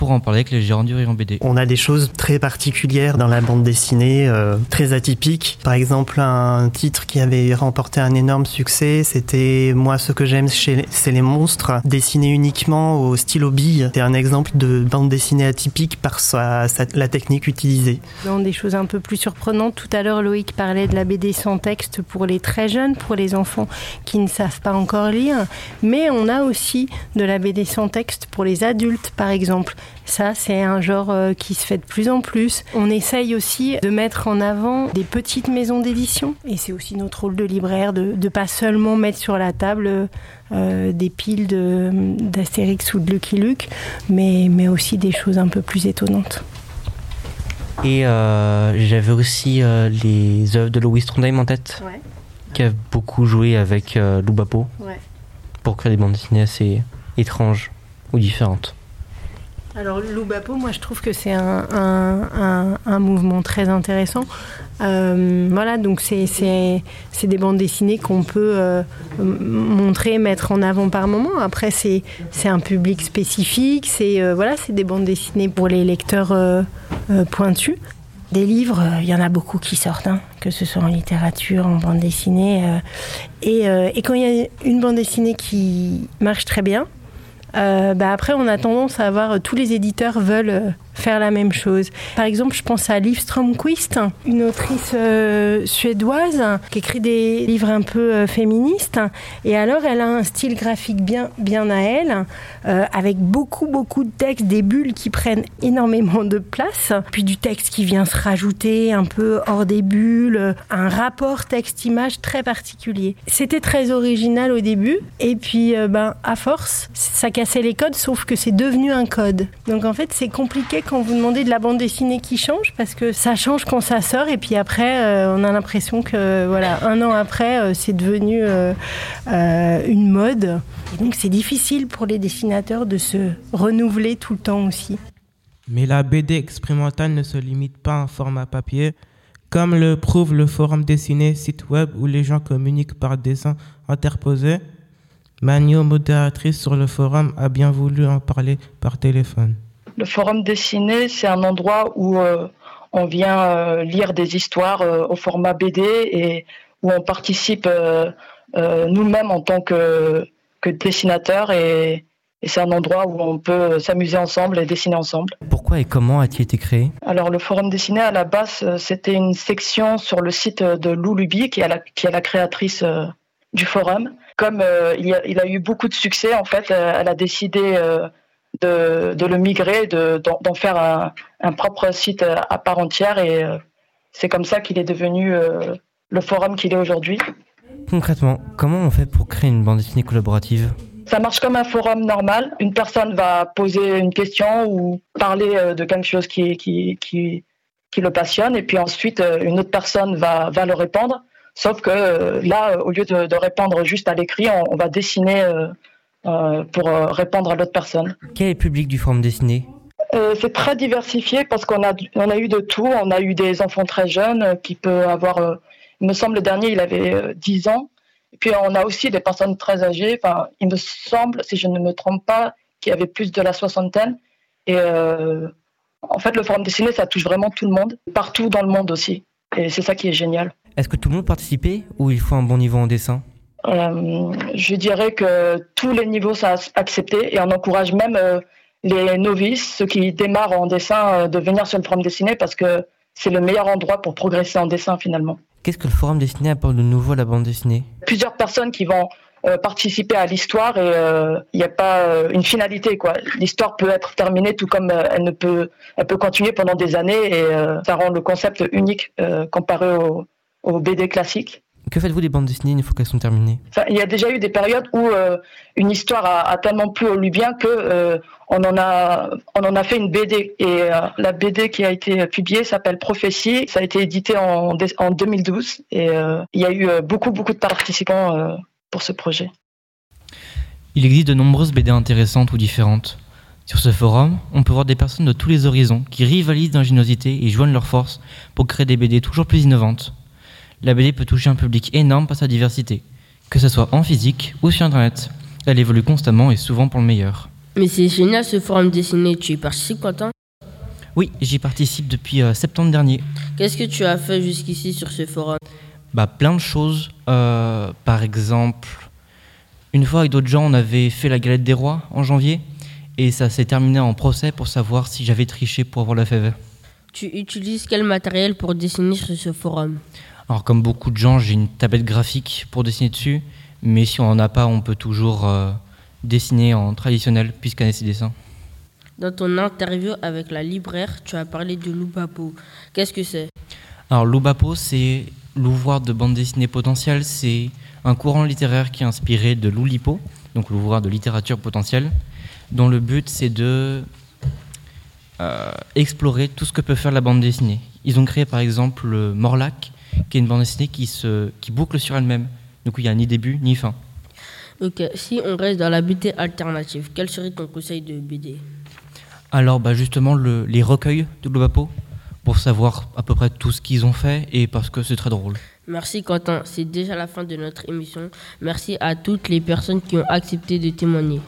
pour en parler avec les gérants du rayon BD. On a des choses très particulières dans la bande dessinée, euh, très atypiques. Par exemple, un titre qui avait remporté un énorme succès, c'était Moi, ce que j'aime, chez- c'est les monstres, dessiné uniquement au stylo bille. C'est un exemple de bande dessinée atypique par sa, sa- la technique utilisée. Dans des choses un peu plus surprenantes, tout à l'heure Loïc parlait de la BD sans texte pour les très jeunes, pour les enfants qui ne savent pas encore lire, mais on a aussi de la BD sans texte pour les adultes par exemple. Ça, c'est un genre euh, qui se fait de plus en plus. On essaye aussi de mettre en avant des petites maisons d'édition. Et c'est aussi notre rôle de libraire de ne pas seulement mettre sur la table euh, des piles de- d'Astérix ou de Lucky Luke, mais, mais aussi des choses un peu plus étonnantes. Et euh, j'avais aussi euh, les œuvres de Louis Trondheim en tête, Ouais. qui a beaucoup joué avec euh, Lou Bapo Ouais. pour créer des bandes dessinées assez étranges ou différentes. Alors Loubapo, moi je trouve que c'est un, un- mouvement très intéressant. Euh, voilà, donc c'est des bandes dessinées qu'on peut euh, montrer, mettre en avant par moment. Après, c'est un public spécifique, c'est euh, voilà, des bandes dessinées pour les lecteurs euh, pointus. Des livres, il y en a beaucoup qui sortent, hein, que ce soit en littérature, en bande dessinée. et, et quand il y a une bande dessinée qui marche très bien, bah après, on a tendance à voir euh, tous les éditeurs veulent euh, faire la même chose. Par exemple, je pense à Liv Strömquist, une autrice euh, suédoise qui écrit des livres un peu euh, féministes. Et alors, elle a un style graphique bien, bien à elle, euh, avec beaucoup, beaucoup de textes, des bulles qui prennent énormément de place, puis du texte qui vient se rajouter un peu hors des bulles, un rapport texte-image très particulier. C'était très original au début, et puis ben, à force, ça cassait les codes, sauf que c'est devenu un code. Donc en fait, c'est compliqué quand vous demandez de la bande dessinée qui change, parce que ça change quand ça sort, et puis après, euh, on a l'impression que voilà, un an après, euh, c'est devenu euh, une mode. Donc c'est difficile pour les dessinateurs de se renouveler tout le temps aussi. Mais la BD expérimentale ne se limite pas à un format papier, comme le prouve le forum dessiné site web où les gens communiquent par dessin interposé. Magno, modératrice sur le forum, a bien voulu en parler par téléphone. Le forum dessiné, c'est un endroit où euh, on vient euh, lire des histoires euh, au format BD et où on participe nous-mêmes en tant que, que dessinateur et, et c'est un endroit où on peut s'amuser ensemble et dessiner ensemble. Pourquoi et comment a-t-il été créé? Alors le forum dessiné à la base c'était une section sur le site de Lou Luby qui est la, qui est la créatrice du forum. Comme il, y a, il, a, eu beaucoup de succès, en fait, elle a décidé de, de, le migrer, d'en faire un, un, propre site à part entière et c'est comme ça qu'il est devenu le forum qu'il est aujourd'hui. Concrètement, comment on fait pour créer une bande dessinée collaborative? Ça marche comme un forum normal. Une personne va poser une question ou parler euh, de quelque chose qui, qui, qui, qui le passionne, et puis ensuite euh, une autre personne va, va le répondre. Sauf que euh, là, au lieu de, de répondre juste à l'écrit, on, va dessiner pour répondre à l'autre personne. Quel est le public du forum dessiné? C'est très diversifié parce qu'on a, on a eu de tout. On a eu des enfants très jeunes qui peuvent avoir, il me semble, le dernier, il avait 10 ans. Et puis on a aussi des personnes très âgées. Enfin, il me semble, si je ne me trompe pas, qu'il y avait plus de la soixantaine. Et euh, en fait, le forum dessiné, ça touche vraiment tout le monde, partout dans le monde aussi. Et c'est ça qui est génial. Est-ce que tout le monde participait ou il faut un bon niveau en dessin? Euh, Je dirais que tous les niveaux sont acceptés et on encourage même euh, les novices, ceux qui démarrent en dessin, de venir sur le forum dessiné parce que c'est le meilleur endroit pour progresser en dessin finalement. Qu'est-ce que le forum dessiné apporte de nouveau à la bande dessinée? Plusieurs personnes qui vont euh, participer à l'histoire et il euh, n'y a pas euh, une finalité quoi. L'histoire peut être terminée tout comme elle ne peut elle peut continuer pendant des années et ça rend le concept unique comparé au, au BD classique. Que faites-vous des bandes dessinées une fois qu'elles sont terminées? Il y a déjà eu des périodes où euh, une histoire a, tellement plu au Libyen que euh, on en a on en a fait une BD et euh, la BD qui a été publiée s'appelle Prophétie. Ça a été édité en, en 2012 et il y a eu beaucoup beaucoup de participants pour ce projet. Il existe de nombreuses BD intéressantes ou différentes. Sur ce forum, on peut voir des personnes de tous les horizons qui rivalisent d'ingéniosité et joignent leurs forces pour créer des BD toujours plus innovantes la BD peut toucher un public énorme par sa diversité, que ce soit en physique ou sur Internet. Elle évolue constamment et souvent pour le meilleur. Mais c'est génial ce forum dessiné, tu y participes Quentin Oui, j'y participe depuis euh, septembre dernier. Qu'est-ce que tu as fait jusqu'ici sur ce forum? Bah plein de choses. Euh, par exemple, une fois avec d'autres gens, on avait fait la galette des rois en janvier et ça s'est terminé en procès pour savoir si j'avais triché pour avoir la fève. Tu utilises quel matériel pour dessiner sur ce forum? Alors comme beaucoup de gens, j'ai une tablette graphique pour dessiner dessus, mais si on n'en a pas, on peut toujours euh, dessiner en traditionnel puisqu'on ses dessins. Dans ton interview avec la libraire, tu as parlé de Loubapo. Qu'est-ce que c'est? Alors Loubapo, c'est l'ouvroir de bande dessinée potentielle. C'est un courant littéraire qui est inspiré de Loulipo, donc l'ouvroir de littérature potentielle, dont le but c'est de euh, explorer tout ce que peut faire la bande dessinée. Ils ont créé par exemple Morlac, qui est une bande dessinée qui, se, qui boucle sur elle-même. Donc il n'y a ni début ni fin. Ok, si on reste dans la BD alternative, quel serait ton conseil de BD? Alors bah justement le, les recueils de Globapo, pour savoir à peu près tout ce qu'ils ont fait et parce que c'est très drôle. Merci Quentin, c'est déjà la fin de notre émission. Merci à toutes les personnes qui ont accepté de témoigner.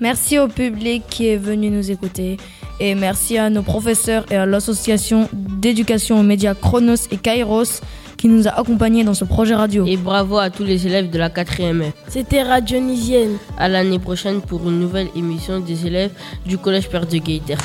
Merci au public qui est venu nous écouter et merci à nos professeurs et à l'association d'éducation aux médias Chronos et Kairos qui nous a accompagnés dans ce projet radio. Et bravo à tous les élèves de la 4e. C'était Radio Nisienne. À l'année prochaine pour une nouvelle émission des élèves du Collège Père de Gaiter.